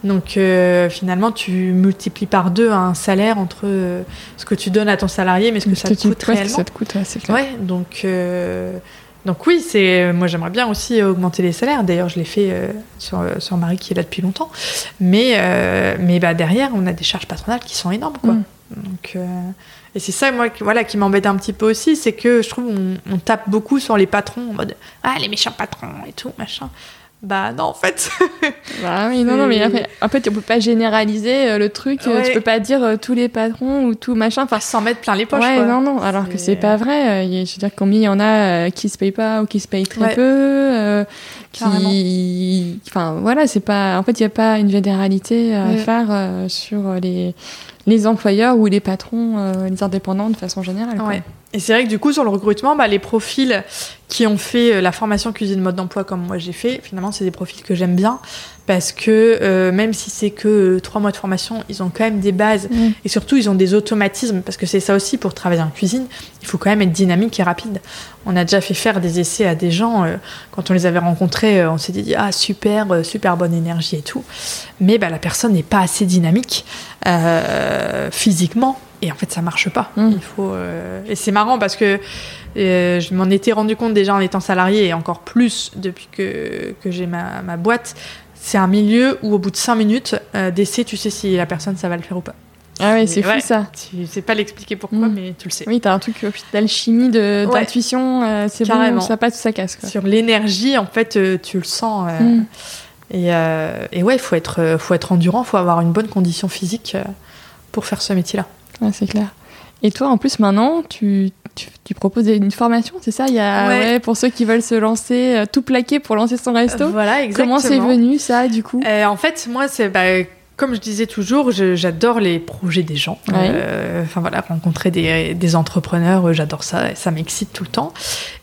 Donc, euh, finalement, tu multiplies par deux un salaire entre ce que tu donnes à ton salarié, mais ce que ça te coûte réellement. ça te coûte, ouais, c'est clair. Ouais, donc, donc oui, c'est moi j'aimerais bien aussi euh, augmenter les salaires. D'ailleurs, je l'ai fait euh, sur, euh, sur Marie qui est là depuis longtemps. Mais, euh, mais bah, derrière, on a des charges patronales qui sont énormes. Quoi. Mm. Donc, euh, et c'est ça moi, qui- voilà, qui m'embête un petit peu aussi, c'est que je trouve on, on tape beaucoup sur les patrons en mode Ah, les méchants patrons et tout, machin. Bah non, en fait. (laughs) Bah oui, non, non, mais après, en fait, on peut pas généraliser euh, le truc. euh, Ouais. Tu peux pas dire euh, tous les patrons ou tout machin. Enfin, Sans mettre plein les poches. ouais, quoi. non, non. Alors que C'est- pas vrai. Je veux dire, combien il y en a qui se payent pas ou qui se payent très Ouais. peu, euh, qui, enfin, voilà, c'est pas. En fait, il y a pas une généralité à faire euh, sur les les employeurs ou les patrons, euh, les indépendants de façon générale. quoi. Ouais. Et c'est vrai que du coup, sur le recrutement, bah, les profils qui ont fait euh, la formation cuisine mode d'emploi comme moi j'ai fait, finalement, c'est des profils que j'aime bien parce que euh, même si c'est que euh, trois mois de formation, ils ont quand même des bases Mm. et surtout ils ont des automatismes parce que c'est ça aussi pour travailler en cuisine, il faut quand même être dynamique et rapide. On a déjà fait faire des essais à des gens euh, quand on les avait rencontrés, on s'était dit ah super, super bonne énergie et tout, mais bah, la personne n'est pas assez dynamique euh, physiquement et en fait ça marche pas. Mm. Il faut euh, et c'est marrant parce que euh, je m'en étais rendu compte déjà en étant salarié et encore plus depuis que, que j'ai ma, ma boîte. C'est un milieu où au bout de 5 minutes euh, d'essai, tu sais si la personne ça va le faire ou pas. Ah ouais, c'est fou Ouais. ça. Tu sais pas l'expliquer pourquoi, Mm. mais tu le sais. Oui, t'as un truc euh, d'alchimie, Ouais. d'intuition, euh, c'est bon, ça passe ça casse. Quoi. Sur l'énergie, en fait, euh, tu le sens. euh, Mm. et, et ouais, il faut être, faut être endurant, faut avoir une bonne condition physique pour faire ce métier-là. Ouais, c'est clair. Et toi, en plus, maintenant, tu, tu, tu proposes une formation, c'est ça? Il y a, Ouais. ouais, pour ceux qui veulent se lancer, euh, tout plaquer pour lancer son resto. Voilà, exactement. Comment c'est venu, ça, du coup? Euh, en fait, moi, c'est bah, comme je disais toujours, j'adore les projets des gens. Ouais. Euh, Enfin voilà, rencontrer des, des entrepreneurs, euh, j'adore ça, ça m'excite tout le temps.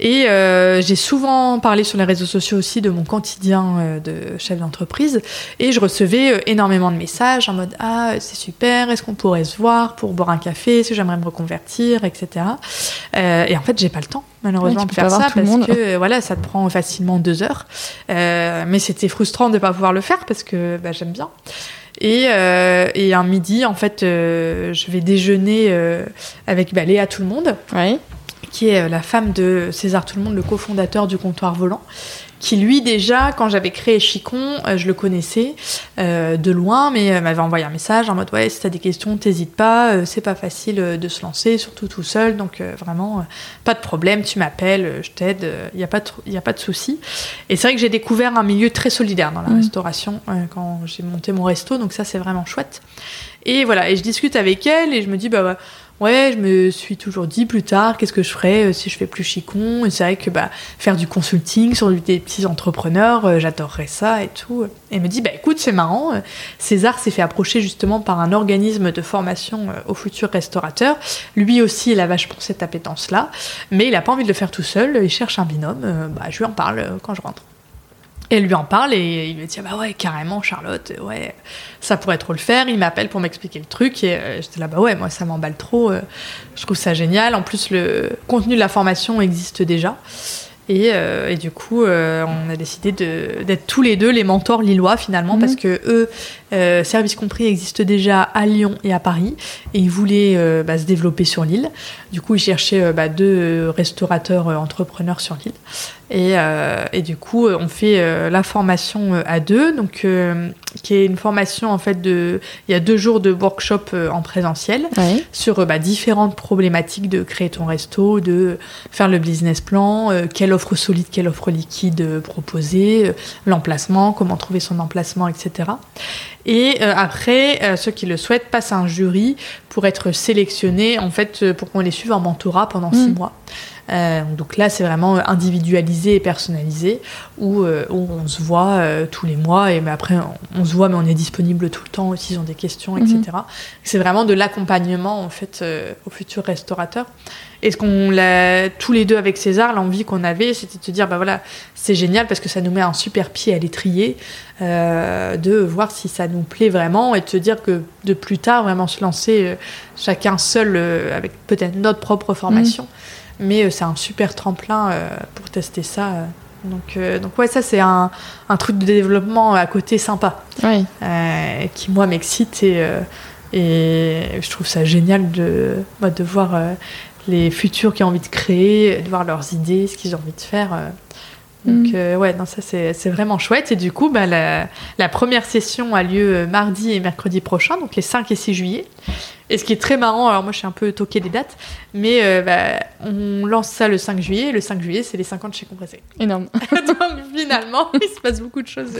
Et euh, j'ai souvent parlé sur les réseaux sociaux aussi de mon quotidien euh, de chef d'entreprise, et je recevais euh, énormément de messages en mode ah c'est super, est-ce qu'on pourrait se voir pour boire un café, est-ce que j'aimerais me reconvertir, etc. Euh, et en fait, j'ai pas le temps malheureusement Ouais, de faire ça parce que voilà, ça te prend facilement deux heures. Euh, mais c'était frustrant de ne pas pouvoir le faire parce que bah, j'aime bien. Et, euh, et un midi, en fait, euh, je vais déjeuner euh, avec bah, Léa Tout le Monde, qui est la femme de César Tout le Monde, le cofondateur du comptoir volant qui lui déjà, quand j'avais créé Chicon, euh, je le connaissais euh, de loin, mais euh, m'avait envoyé un message en mode ouais, si t'as des questions, t'hésites pas, c'est pas facile de se lancer, surtout tout seul, donc vraiment pas de problème, tu m'appelles, je t'aide, il n'y a pas de, y a pas de souci. Et c'est vrai que j'ai découvert un milieu très solidaire dans la mmh. restauration quand j'ai monté mon resto, donc ça c'est vraiment chouette. Et voilà, et je discute avec elle et je me dis bah, bah Ouais, je me suis toujours dit plus tard, qu'est-ce que je ferais euh, si je fais plus chicon? Et c'est vrai que bah, faire du consulting sur des petits entrepreneurs, euh, j'adorerais ça et tout. Et me dit, bah écoute, c'est marrant, euh, César s'est fait approcher justement par un organisme de formation aux futurs restaurateurs. Lui aussi, il a vachement cette appétence-là, mais il n'a pas envie de le faire tout seul, il cherche un binôme. bah, je lui en parle quand je rentre. Et elle lui en parle et il me dit ah bah ouais carrément Charlotte ouais ça pourrait trop le faire. Il m'appelle pour m'expliquer le truc et euh, j'étais là bah ouais moi ça m'emballe trop euh, je trouve ça génial. En plus le contenu de la formation existe déjà. Et, euh, et, du coup, euh, on a décidé d'être tous les deux les mentors lillois finalement, parce mhm. que eux, euh, Service Compris existe déjà à Lyon et à Paris, et ils voulaient euh, bah, se développer sur l'île. Du coup, ils cherchaient bah, deux restaurateurs entrepreneurs sur l'île. Et, et, du coup, on fait la formation à deux, donc qui est une formation en fait de, il y a deux jours de workshop en présentiel sur bah, différentes problématiques de créer ton resto, de faire le business plan, quelle offre solide, quelle offre liquide euh, proposer, euh, l'emplacement, comment trouver son emplacement, etc. Et euh, après, ceux qui le souhaitent passent à un jury pour être sélectionnés, en fait, pour qu'on les suive en mentorat pendant six mm. mois. Euh, donc là, c'est vraiment individualisé et personnalisé, où, euh, on se voit euh, tous les mois, et mais après, on, se voit, mais on est disponible tout le temps s'ils ont des questions, etc. Mhm. C'est vraiment de l'accompagnement, en fait, aux futurs restaurateurs. Et ce qu'on l'a, tous les deux avec César, l'envie qu'on avait, c'était de se dire, bah voilà, c'est génial parce que ça nous met un super pied à l'étrier, de voir si ça nous plaît vraiment et de se dire que de plus tard, vraiment se lancer chacun seul avec peut-être notre propre formation. Mhm. Mais euh, c'est un super tremplin euh, pour tester ça. Euh. Donc, donc ouais, ça c'est un, un, truc de développement à côté sympa, qui moi m'excite et, et je trouve ça génial de, bah, de voir les futurs qui ont envie de créer, de voir leurs idées, ce qu'ils ont envie de faire. Donc mm. ouais, non, ça c'est vraiment chouette. Et du coup, bah, la, la, première session a lieu mardi et mercredi prochain, donc les 5 et 6 juillet. Et ce qui est très marrant, alors moi je suis un peu toqué des dates, mais euh, bah, on lance ça le 5 juillet, et le 5 juillet c'est les 50 chez Compressé. Énorme. (laughs) Donc finalement, (laughs) il se passe beaucoup de choses.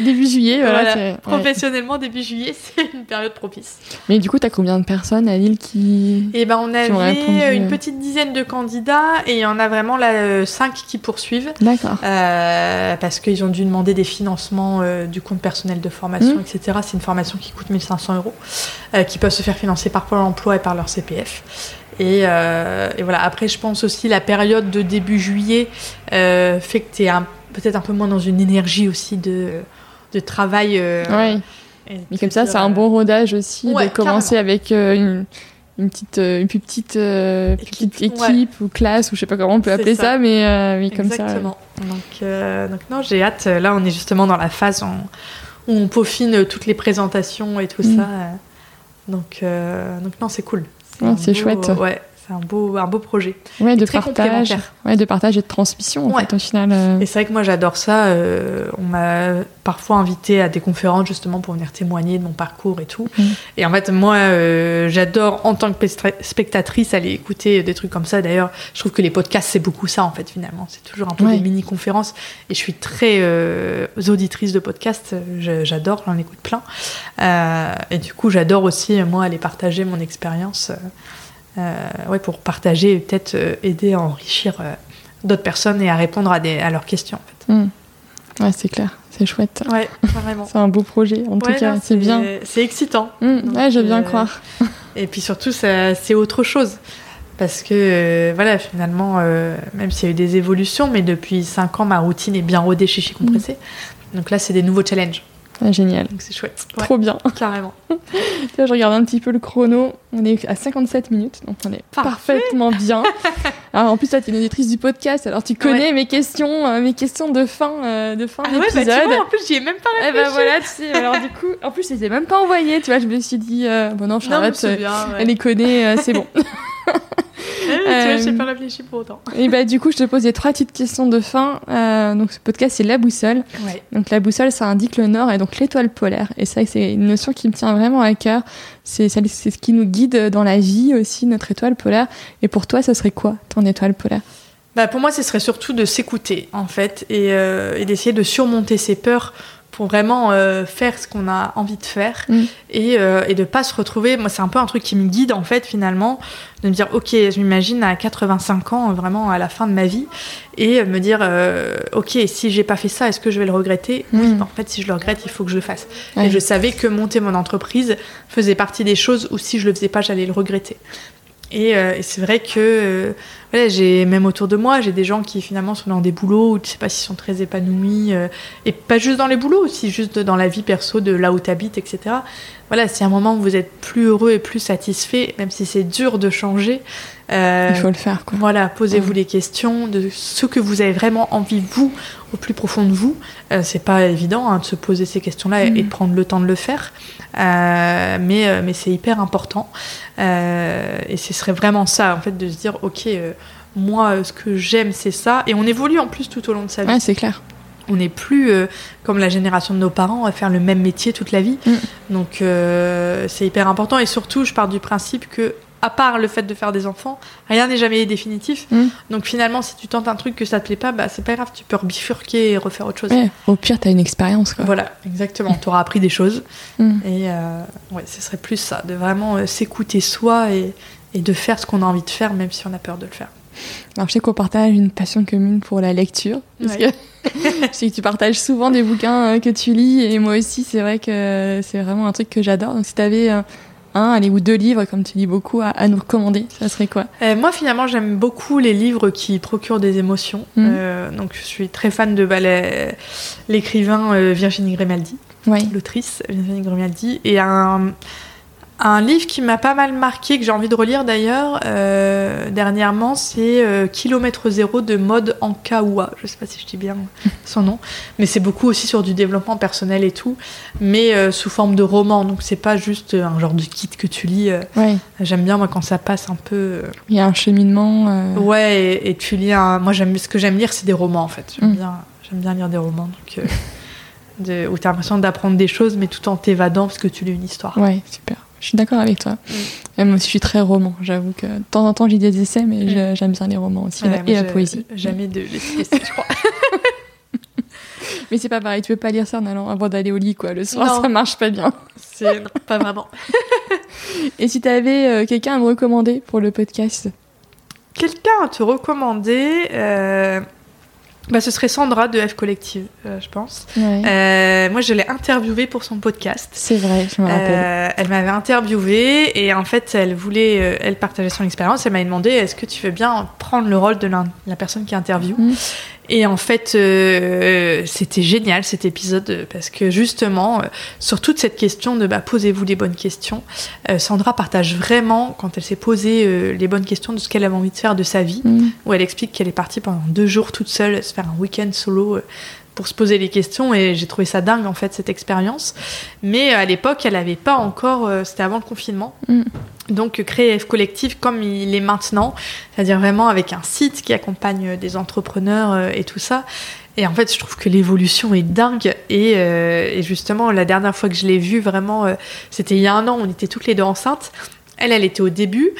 Début juillet, voilà. Professionnellement, début juillet, (laughs) c'est une période propice. Mais du coup, tu as combien de personnes à Lille qui. Eh ben on avait une petite dizaine de candidats, et il y en a vraiment là 5 euh, qui poursuivent. D'accord. Euh, parce qu'ils ont dû demander des financements du compte personnel de formation, mmh. etc. C'est une formation qui coûte 1500 euros, qui peut se faire financer par Pôle emploi et par leur CPF. Euh, et, voilà, après, je pense aussi la période de début juillet euh, fait que tu es peut-être un peu moins dans une énergie aussi de, de travail. Euh, oui. Mais comme ça, c'est un bon rodage aussi de commencer avec une, une, petite, une plus petite, équipe, équipe ou classe, ou je sais pas comment on peut appeler ça, mais, mais comme ça. Exactement. Donc, donc, non, j'ai hâte. Là, on est justement dans la phase où on, peaufine toutes les présentations et tout mm. ça. Donc, euh, donc non, c'est cool. C'est chouette. Ouais, c'est un beau, un beau projet. Ouais, de partage. Ouais, de partage et de transmission, en fait, au final. Euh. Et c'est vrai que moi, j'adore ça. Euh, on m'a parfois invité à des conférences, justement, pour venir témoigner de mon parcours et tout. Mm. Et en fait, moi, euh, j'adore, en tant que spectatrice, aller écouter des trucs comme ça. D'ailleurs, je trouve que les podcasts, c'est beaucoup ça, en fait, finalement. C'est toujours un peu des mini-conférences. Et je suis très auditrice de podcasts. J'adore, j'en écoute plein. et du coup, j'adore aussi, moi, aller partager mon expérience. Euh, ouais, pour partager et peut-être euh, aider à enrichir euh, d'autres personnes et à répondre à, des, à leurs questions. En fait. Hmm. Ouais, c'est clair, c'est chouette. Ouais, (laughs) c'est un beau projet, en tout cas, c'est bien. C'est excitant. Hmm, ouais, je veux bien croire. (laughs) et puis surtout, c'est autre chose. Parce que, voilà, finalement, même s'il y a eu des évolutions, mais depuis 5 ans, ma routine est bien rodée chez Chez Compressé. Hmm. Donc là, c'est des nouveaux challenges. Ah, génial. Donc c'est chouette. Trop bien. Carrément. (laughs) je regarde un petit peu le chrono. On est à 57 minutes, donc on est parfaitement bien. (laughs) Alors, en plus, toi, tu es une auditrice du podcast, alors tu connais mes questions, euh, mes questions de fin, euh, de fin ah d'épisode. Ouais, bah, en plus, j'y ai même pas réfléchi. Eh ben voilà, tu sais, alors du coup, en plus, je les ai même pas envoyées, tu vois. Je me suis dit, euh, bon non, Charlotte, elle les connaît, c'est bon. (laughs) Ah tu vois, j'ai pas réfléchi pour autant. Et bah du coup, je te pose les trois petites questions de fin. Euh, donc ce podcast, c'est la boussole. Ouais. Donc la boussole, ça indique le nord et donc l'étoile polaire. Et que c'est une notion qui me tient vraiment à cœur. C'est c'est ce qui nous guide dans la vie aussi, notre étoile polaire. Et pour toi, ça serait quoi ton étoile polaire? Bah, pour moi, ce serait surtout de s'écouter, en fait, et, euh, et d'essayer de surmonter ses peurs pour vraiment euh, faire ce qu'on a envie de faire Mm. et, euh, et de pas se retrouver. Moi, c'est un peu un truc qui me guide, en fait, finalement, de me dire, ok, je m'imagine à 85 ans, vraiment à la fin de ma vie, et me dire, euh, ok, si j'ai pas fait ça, est-ce que je vais le regretter? Oui, Mm. en fait, si je le regrette, il faut que je le fasse. Ouais. Et je savais que monter mon entreprise faisait partie des choses où si je le faisais pas, j'allais le regretter. Et, euh, et c'est vrai que euh, voilà, j'ai même autour de moi, j'ai des gens qui finalement sont dans des boulots où tu sais pas s'ils sont très épanouis, euh, et pas juste dans les boulots, aussi juste dans la vie perso de là où tu habites, etc. Voilà, si à un moment vous êtes plus heureux et plus satisfait, même si c'est dur de changer, euh, Il faut le faire, quoi. voilà, posez-vous Mm. les questions de ce que vous avez vraiment envie, vous, au plus profond de vous. Euh, c'est pas évident hein, de se poser ces questions-là et- Mm. et de prendre le temps de le faire, mais, euh, mais c'est hyper important. Euh, et ce serait vraiment ça, en fait, de se dire, ok, euh, moi, euh, ce que j'aime, c'est ça. Et on évolue en plus tout au long de sa vie. Ouais, c'est clair. On n'est plus euh, comme la génération de nos parents à faire le même métier toute la vie. Mm. Donc euh, c'est hyper important. Et surtout, je pars du principe que, à part le fait de faire des enfants, rien n'est jamais définitif. Mm. Donc finalement, si tu tentes un truc que ça te plaît pas, bah c'est pas grave, tu peux rebifurquer et refaire autre chose. Ouais, au pire, t'as une expérience, quoi. Voilà, exactement. Tu auras appris des choses. Mm. Et euh, ouais, ce serait plus ça, de vraiment euh, s'écouter soi et, et de faire ce qu'on a envie de faire, même si on a peur de le faire. Alors, je sais qu'on partage une passion commune pour la lecture. Parce Ouais. que (laughs) je sais que tu partages souvent des bouquins euh, que tu lis. Et moi aussi, c'est vrai que c'est vraiment un truc que j'adore. Donc, si t'avais euh, un, allez, ou deux livres, comme tu lis beaucoup, à, à nous recommander, ça serait quoi? Euh, moi, finalement, j'aime beaucoup les livres qui procurent des émotions. Mhm. Euh, donc, je suis très fan de bah, l'écrivain euh, Virginie Grimaldi, Oui. l'autrice Virginie Grimaldi, et un, un livre qui m'a pas mal marqué, que j'ai envie de relire d'ailleurs euh, dernièrement, c'est euh, Kilomètre zéro de Mode Ankaoua. Je sais pas si je dis bien (laughs) son nom, mais c'est beaucoup aussi sur du développement personnel et tout, mais euh, sous forme de roman. Donc, c'est pas juste un genre de kit que tu lis. Ouais. J'aime bien moi quand ça passe un peu. Il y a un cheminement. Ouais, et, et tu lis un... Moi, j'aime ce que j'aime lire, c'est des romans, en fait. J'aime Mm. bien, lire des romans, donc... de- où t'as l'impression d'apprendre des choses, mais tout en t'évadant parce que tu lis une histoire. Ouais, super. Je suis d'accord avec toi. Mm. Moi aussi, je suis très roman. J'avoue que de temps en temps, j'ai des essais, mais Mm. j'aime bien les romans aussi. Ouais, et la- poésie. Jamais de (laughs) laisser, je crois. (laughs) Mais c'est pas pareil, tu peux pas lire ça en allant avant d'aller au lit, quoi. Le soir, Non. ça marche pas bien. C'est pas vraiment. (laughs) Et si t'avais euh, quelqu'un à me recommander pour le podcast? Quelqu'un à te recommander euh, bah, ce serait Sandra de F Collective, euh, je pense. Ouais. Euh, moi, je l'ai interviewée pour son podcast. C'est vrai, je me rappelle. Euh, elle m'avait interviewée et en fait, elle voulait, elle partageait son expérience. Elle m'avait demandé est-ce que tu veux bien prendre le rôle de la, la personne qui interviewe Mm. Et en fait, euh, c'était génial cet épisode parce que justement, euh, sur toute cette question de bah, posez-vous les bonnes questions, euh, Sandra partage vraiment, quand elle s'est posé euh, les bonnes questions de ce qu'elle avait envie de faire de sa vie, Mm. où elle explique qu'elle est partie pendant deux jours toute seule se faire un week-end solo pour se poser les questions et j'ai trouvé ça dingue en fait cette expérience. Mais euh, à l'époque, elle n'avait pas encore, euh, c'était avant le confinement. Mm. Donc créer F Collectif comme il est maintenant, c'est-à-dire vraiment avec un site qui accompagne euh, des entrepreneurs et tout ça. Et en fait, je trouve que l'évolution est dingue. Et, euh, et justement, la dernière fois que je l'ai vue, vraiment, euh, c'était il y a un an, on était toutes les deux enceintes. Elle, elle était au début.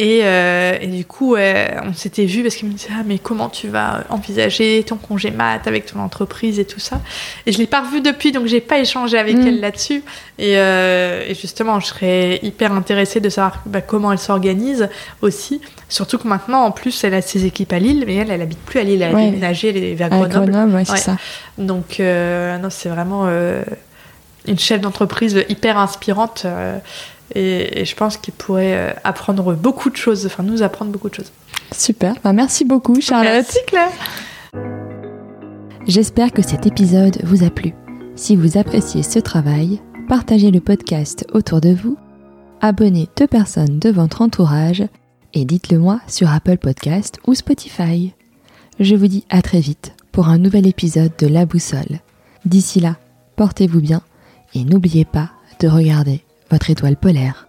Et, euh, et du coup, on s'était vu parce qu'elle me disait Ah, mais comment tu vas envisager ton congé mat avec ton entreprise et tout ça? Et je l'ai pas revue depuis, donc j'ai pas échangé avec Mm. elle là-dessus. Et, euh, et justement, je serais hyper intéressée de savoir bah, comment elle s'organise aussi. Surtout que maintenant, en plus, elle a ses équipes à Lille, mais elle, elle habite plus à Lille, elle a déménagé, elle est vers À Grenoble. Grenoble, ouais, c'est Ouais. ça. Donc, euh, non, c'est vraiment euh, une chef d'entreprise hyper inspirante. euh, et, et je pense qu'il pourrait euh, apprendre beaucoup de choses, enfin nous apprendre beaucoup de choses. Super. Bah, merci beaucoup, Charlotte. Merci Claire. J'espère que cet épisode vous a plu. Si vous appréciez ce travail, partagez le podcast autour de vous, abonnez deux personnes de votre entourage et dites-le moi sur Apple Podcast ou Spotify. Je vous dis à très vite pour un nouvel épisode de La Boussole. D'ici là, portez-vous bien et n'oubliez pas de regarder votre étoile polaire.